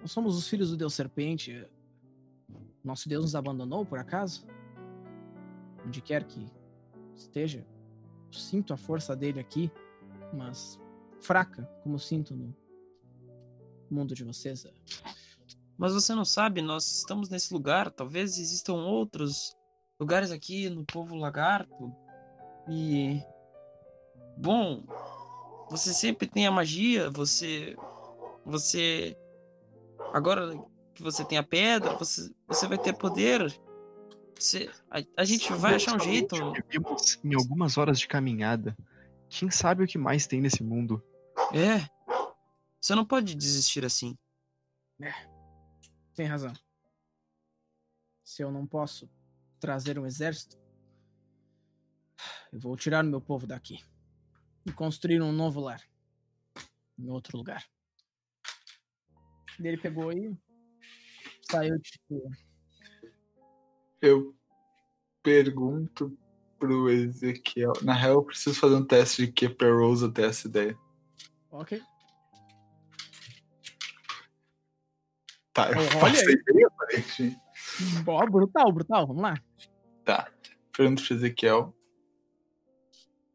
Nós somos os filhos do Deus Serpente. Nosso Deus nos abandonou, por acaso? Onde quer que esteja, sinto a força dele aqui, mas fraca, como sinto no mundo de vocês. Mas você não sabe, nós estamos nesse lugar, talvez existam outros lugares aqui no povo lagarto. E bom, você sempre tem a magia, você você agora que você tem a pedra, você, você vai ter poder. Você, a, a gente vai achar um jeito. Em algumas horas de caminhada. Quem sabe o que mais tem nesse mundo? É. Você não pode desistir assim. Tem razão. Se eu não posso trazer um exército, eu vou tirar o meu povo daqui e construir um novo lar em outro lugar. Ele pegou e saiu tipo, Eu pergunto pro Ezequiel. Na real, eu preciso fazer um teste de que pra Rose até essa ideia. ok. Tá, eu Olha passei bem aparente. Ó, brutal, brutal, vamos lá. Tá. Pro Ezequiel.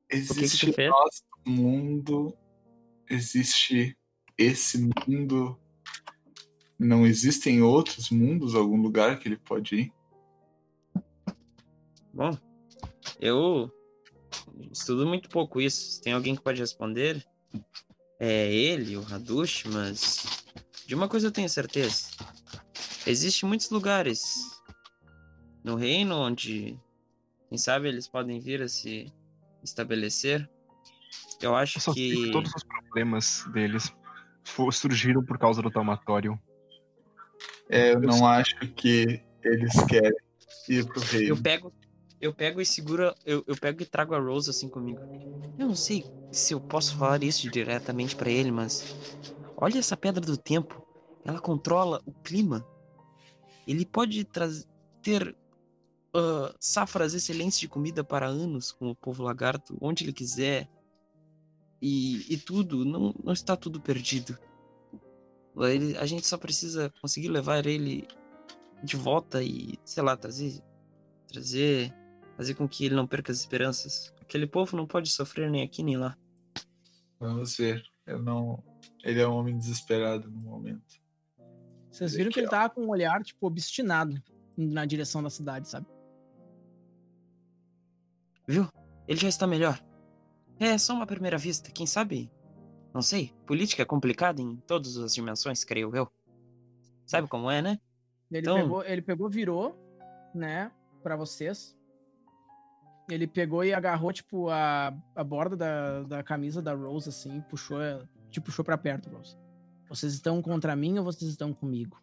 que que Existe fez? nosso mundo. Existe esse mundo. Não existem outros mundos, algum lugar que ele pode ir? Bom, eu estudo muito pouco isso. Se tem alguém que pode responder, é ele, o Hadush, mas de uma coisa eu tenho certeza. Existem muitos lugares no reino onde, quem sabe, eles podem vir a se estabelecer. Eu acho Eu que que todos os problemas deles surgiram por causa do taumatório. É, eu não acho que eles querem ir pro eu reino. pego, eu pego e seguro, eu, eu pego e trago a Rose assim comigo. Eu não sei se eu posso falar isso diretamente pra ele, mas olha essa pedra do tempo. Ela controla o clima. Ele pode ter ah, safras excelentes de comida para anos com o povo lagarto, onde ele quiser. E, e tudo, não, não está tudo perdido. Ele- a gente só precisa conseguir levar ele de volta e, sei lá, trazer trazer fazer com que ele não perca as esperanças. Aquele povo não pode sofrer nem aqui nem lá. Vamos ver. Eu não. Ele é um homem desesperado no momento. Vocês viram que ele tava com um olhar, tipo, obstinado na direção da cidade, sabe? Viu? Ele já está melhor. É só uma primeira vista, quem sabe? Não sei. Política é complicada em todas as dimensões, creio eu. Sabe como é, né? Ele, Então- pegou, ele pegou, virou, né, pra vocês. Ele pegou e agarrou, tipo, a, a borda da, da camisa da Rose, assim, puxou, ela- te puxou pra perto, Rose. Vocês estão contra mim ou vocês estão comigo?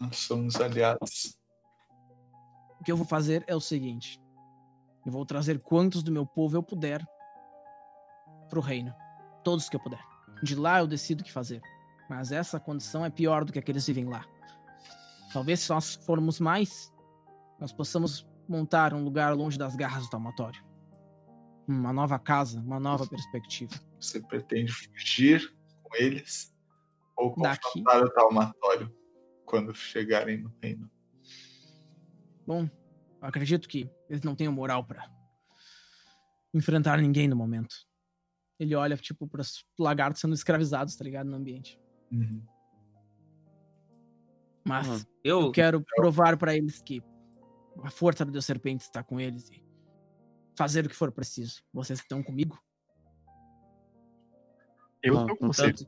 Nós somos aliados. O que eu vou fazer é o seguinte: eu vou trazer quantos do meu povo eu puder pro reino. Todos que eu puder. De lá eu decido o que fazer. Mas essa condição é pior do que aqueles vivem lá. Talvez se nós formos mais, nós possamos montar um lugar longe das garras do taumatório. Uma nova casa, uma nova perspectiva. Você pretende fugir com eles ou Daqui? confrontar o taumatório quando chegarem no reino? Bom, acredito que eles não tenham moral pra enfrentar ninguém no momento. Ele olha, tipo, pros lagartos sendo escravizados, tá ligado? No ambiente. Uhum. Mas Hum, Eu, eu quero provar pra eles que a força do Deus Serpente está com eles e fazer o que for preciso. Vocês estão comigo? Eu você. contanto,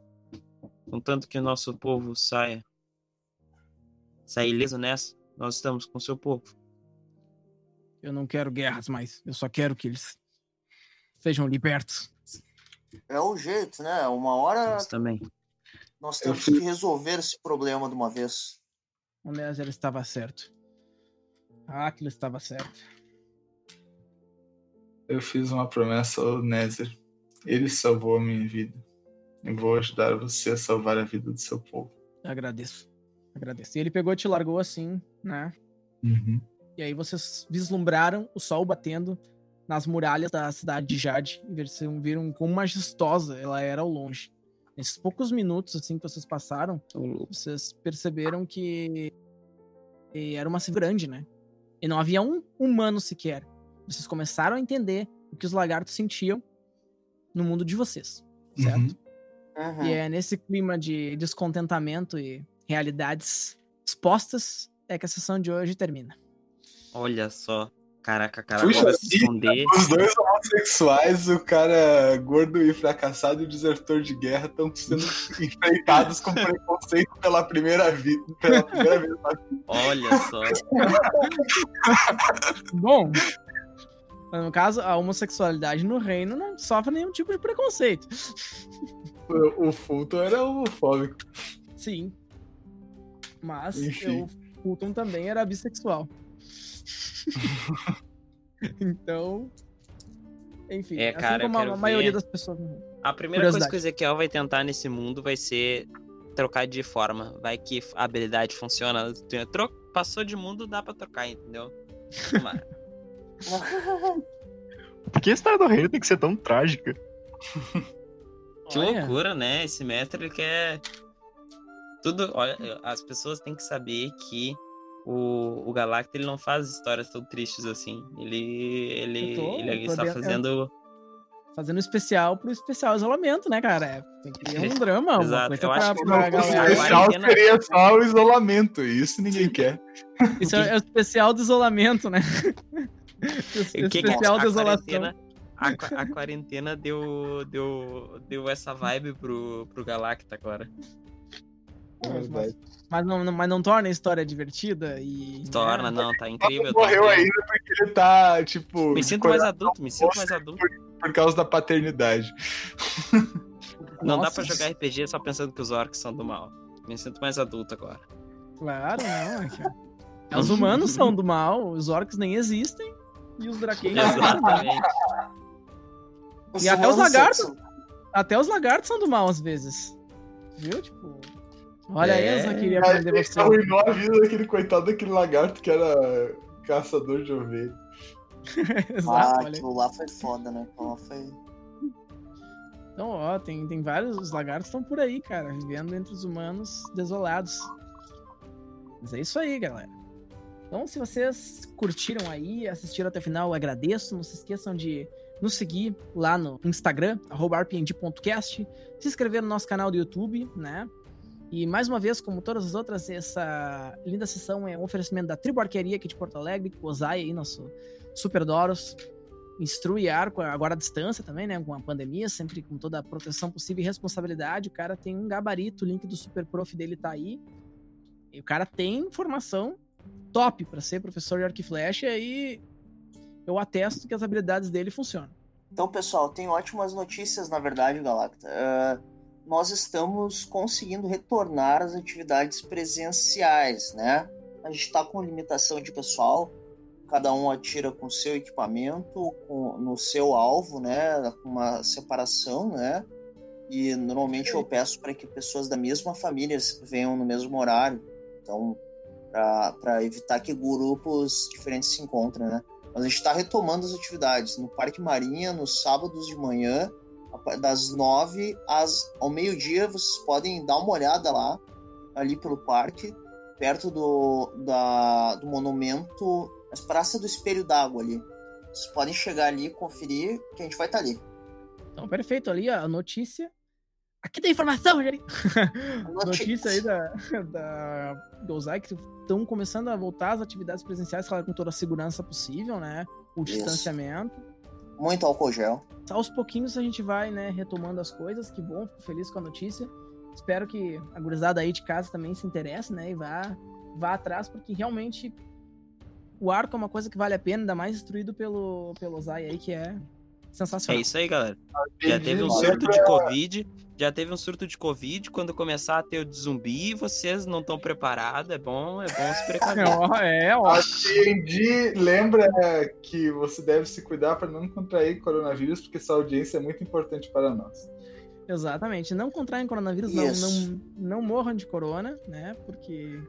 contanto que o nosso povo saia saia ileso nessa, nós estamos com o seu povo. Eu não quero guerras mais. Eu só quero que eles sejam libertos. É o jeito, né? Uma hora Nós também. nós Eu temos fui- que resolver esse problema de uma vez. O Nézer estava certo. Ah, aquilo estava certo. Eu fiz uma promessa ao Nézer. Ele salvou a minha vida. Vou ajudar você a salvar a vida do seu povo. Agradeço. Agradeço. E ele pegou e te largou assim, né? Uhum. E aí vocês vislumbraram o sol batendo nas muralhas da cidade de Jade e vocês viram quão majestosa ela era ao longe. Nesses poucos minutos assim que vocês passaram, vocês perceberam que que era uma cidade grande, né? E não havia um humano sequer. Vocês começaram a entender o que os lagartos sentiam no mundo de vocês, certo? Uhum. E é nesse clima de descontentamento e realidades expostas é que a sessão de hoje termina. Olha só. Caraca, cara, Puxa se esconder. Os dois homossexuais, o cara gordo e fracassado e o desertor de guerra estão sendo *laughs* enfrentados com preconceito pela primeira, vida, pela primeira vez na vida. Olha só. *laughs* Bom, no caso, a homossexualidade no reino não sofre nenhum tipo de preconceito. *laughs* O, Fulton era homofóbico. Sim. Mas Enfim. o Fulton também era bissexual. *laughs* então. Enfim, É, assim cara, eu como a, maioria ver. das pessoas. A primeira coisa que o Ezequiel vai tentar nesse mundo vai ser trocar de forma. Vai que a habilidade funciona. Tro- Passou de mundo, dá pra trocar, entendeu? Tomara. *laughs* Por que a história do reino tem que ser tão trágica? *laughs* Que Olha. loucura, né? Esse mestre ele quer. Tudo. Olha, as pessoas têm que saber que o, o Galacta ele não faz histórias tão tristes assim. Ele. Ele, tô- ele está dentro- fazendo. Fazendo um especial pro especial isolamento, né, cara? É, tem que ter um *laughs* drama, uma Exato, coisa eu pra, acho que pra não O especial seria só o isolamento, isso ninguém quer. Isso é, é o especial do isolamento, né? O que que especial a da isolação. quarentena, a, a quarentena deu, deu, deu essa vibe pro, pro Galacta agora. É Mas-. Mas não, mas não torna a história divertida e. Torna, não, tá incrível. tá morreu incrível. ainda porque ele tá, tipo, Me sinto mais adulto, me sinto mais adulto. por causa da paternidade. Não dá Nossa. pra jogar RPG só pensando que os orcs são do mal. Me sinto mais adulto agora. Claro, não. é *laughs* Os humanos são do mal, os orcs nem existem. E os draqueiros são Exatamente. E até os lagartos. são- Até os lagartos são do mal às vezes. Viu? Tipo. Olha aí, É. eu só queria Aí aprender você. arruinou a vida daquele coitado daquele lagarto que era caçador de ovelha. *laughs* Exato, Ah, aí. aquilo lá foi foda, né? Lá foi. Então, ó, tem, tem vários. Os lagartos estão por aí, cara, vivendo entre os humanos desolados. Mas é isso aí, galera. Então, se vocês curtiram aí, assistiram até o final, eu agradeço. Não se esqueçam de nos seguir lá no Instagram, arroba rpng.cast, se inscrever no nosso canal do YouTube, né? E mais uma vez, como todas as outras, essa linda sessão é um oferecimento da Tribo Arqueria aqui de Porto Alegre, Ozai aí, nosso Super Doros. Instrui arco, agora à distância também, né? Com a pandemia, sempre com toda a proteção possível e responsabilidade. O cara tem um gabarito, o link do Super Prof dele tá aí. E o cara tem formação top para ser professor de arco e flecha e eu atesto que as habilidades dele funcionam. Então, pessoal, tem ótimas notícias, na verdade, Galacta. Ah, nós estamos conseguindo retornar às atividades presenciais, né? A gente está com limitação de pessoal, cada um atira com seu equipamento, com, no seu alvo, né? Com uma separação, né? E normalmente eu peço para que pessoas da mesma família venham no mesmo horário. Então, para evitar que grupos diferentes se encontrem, né? Mas a gente está retomando as atividades no Parque Marinha, nos sábados de manhã, das nove às, ao meio-dia. Vocês podem dar uma olhada lá, ali pelo parque, perto do, da, do monumento, as praças do Espelho d'Água ali. Vocês podem chegar ali, conferir, que a gente vai estar ali. Então, perfeito ali, a notícia. Aqui tem informação, Jari. *laughs* notícia aí da, da do Ozai, que estão começando a voltar às atividades presenciais, claro, com toda a segurança possível, né? O Isso. distanciamento. Muito álcool gel. Aos pouquinhos a gente vai, né, retomando as coisas. Que bom, fico feliz com a notícia. Espero que a gurizada aí de casa também se interesse, né? E vá, vá atrás, porque realmente o arco é uma coisa que vale a pena, ainda mais instruído pelo, pelo Ozai aí, que é É sensacional. isso aí, galera. Já teve um surto de Covid. Já teve um surto de Covid. Quando começar a ter o de zumbi, vocês não estão preparados. É bom, é bom se precaver. É, ó. A D&D lembra que você deve se cuidar para não contrair coronavírus, porque essa audiência é muito importante para nós. Exatamente. Não contraem coronavírus, não, não, não morram de corona, né? Porque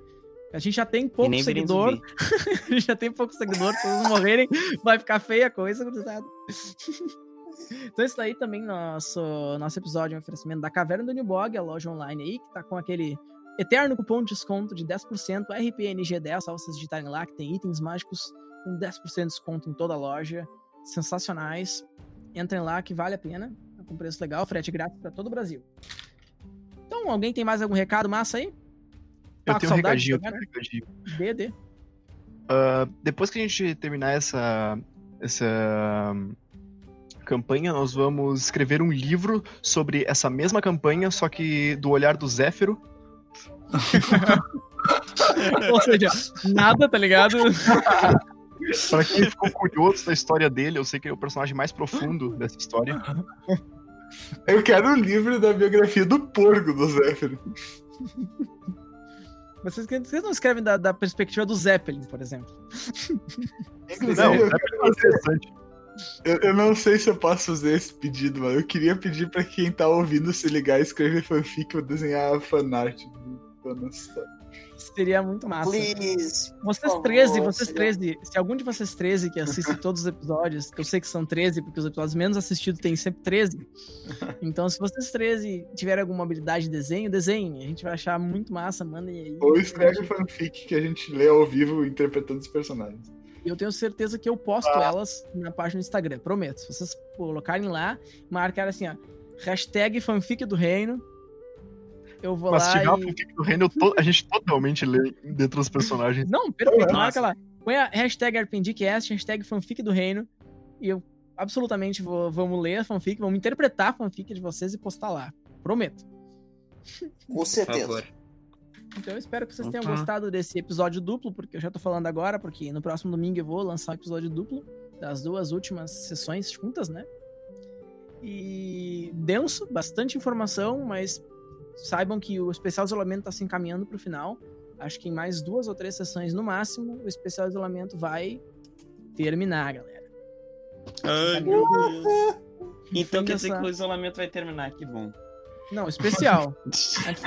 a gente já tem pouco seguidor. *laughs* a gente já tem pouco seguidor, se todos morrerem, vai ficar feia a coisa, gurizada. *laughs* Então isso daí também, nosso, nosso episódio é um oferecimento da Caverna do Newbog, a loja online aí, que tá com aquele eterno cupom de desconto de 10%, RPNG10, só vocês digitarem lá, que tem itens mágicos com 10% de desconto em toda a loja, sensacionais. Entrem lá que vale a pena, tá com preço legal, frete grátis para todo o Brasil. Então, alguém tem mais algum recado massa aí? Tá Eu tenho um recadinho, eu jogar, tenho um recadinho. Dê, dê. ah, depois que a gente terminar essa, essa campanha, nós vamos escrever um livro sobre essa mesma campanha, só que do olhar do Zéfiro. *laughs* Ou seja, nada, tá ligado? *laughs* Pra quem ficou curioso da história dele, eu sei que ele é o personagem mais profundo dessa história. Eu quero o livro da biografia do porco do Zéfiro. Vocês, vocês não escrevem da, da perspectiva do Zeppelin, por exemplo. Inclusive, Não, é interessante. Eu- eu não sei se eu posso fazer esse pedido, mas eu queria pedir pra quem tá ouvindo se ligar e escrever fanfic ou desenhar fanart do. Seria muito massa. Please. Vocês Por 13, favor, vocês seria- 13, se algum de vocês 13 que assiste *laughs* todos os episódios, que eu sei que são 13, porque os episódios menos assistidos tem sempre 13. Então, se vocês 13 tiverem alguma habilidade de desenho, desenhem. A gente vai achar muito massa, mandem aí. Ou escreve fanfic que a gente lê ao vivo interpretando os personagens. E eu tenho certeza que eu posto elas na página do Instagram, prometo. Se vocês colocarem lá, marcarem assim, ó, hashtag fanfic do reino, eu vou Mas lá tiver uma e... fanfic do reino, to- a gente totalmente lê dentro dos personagens. Não, perfeito, Massa. marca lá. Põe a hashtag RPGcast, hashtag fanfic do reino, e eu absolutamente vou, vamos ler a fanfic, vamos interpretar a fanfic de vocês e postar lá. Prometo. Com certeza. Então eu espero que vocês tenham gostado desse episódio duplo, porque eu já tô falando agora, porque no próximo domingo eu vou lançar o episódio duplo das duas últimas sessões juntas, né? E denso, bastante informação, mas saibam que o especial isolamento tá se encaminhando pro final. Acho que em mais duas ou três sessões no máximo, o especial isolamento vai terminar, galera. Ai, meu Deus. Então quer dizer que o isolamento vai terminar, que bom. Não, especial. *laughs*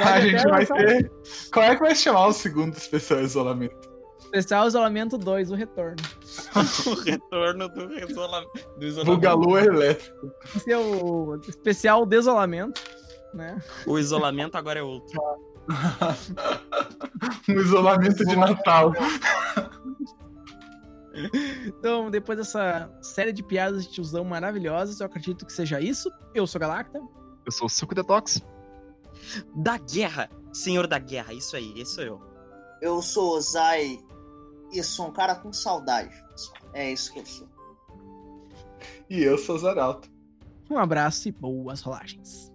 A gente A vai lançar ter. Qual é que vai se chamar o segundo especial isolamento? Especial isolamento 2, o retorno. *laughs* o retorno do, isola... do isolamento. Bugalu elétrico. Esse é o especial desolamento, né? O isolamento agora é outro. *laughs* um isolamento de Natal. Então, depois dessa série de piadas de tiozão maravilhosas, eu acredito que seja isso. Eu sou Galacta. Eu sou o Silco Detox. Da guerra! Senhor da guerra, isso aí, esse sou eu. Eu sou o Zai e sou um cara com saudade. É isso que eu sou. E eu sou Zaralto. Um abraço e boas rolagens.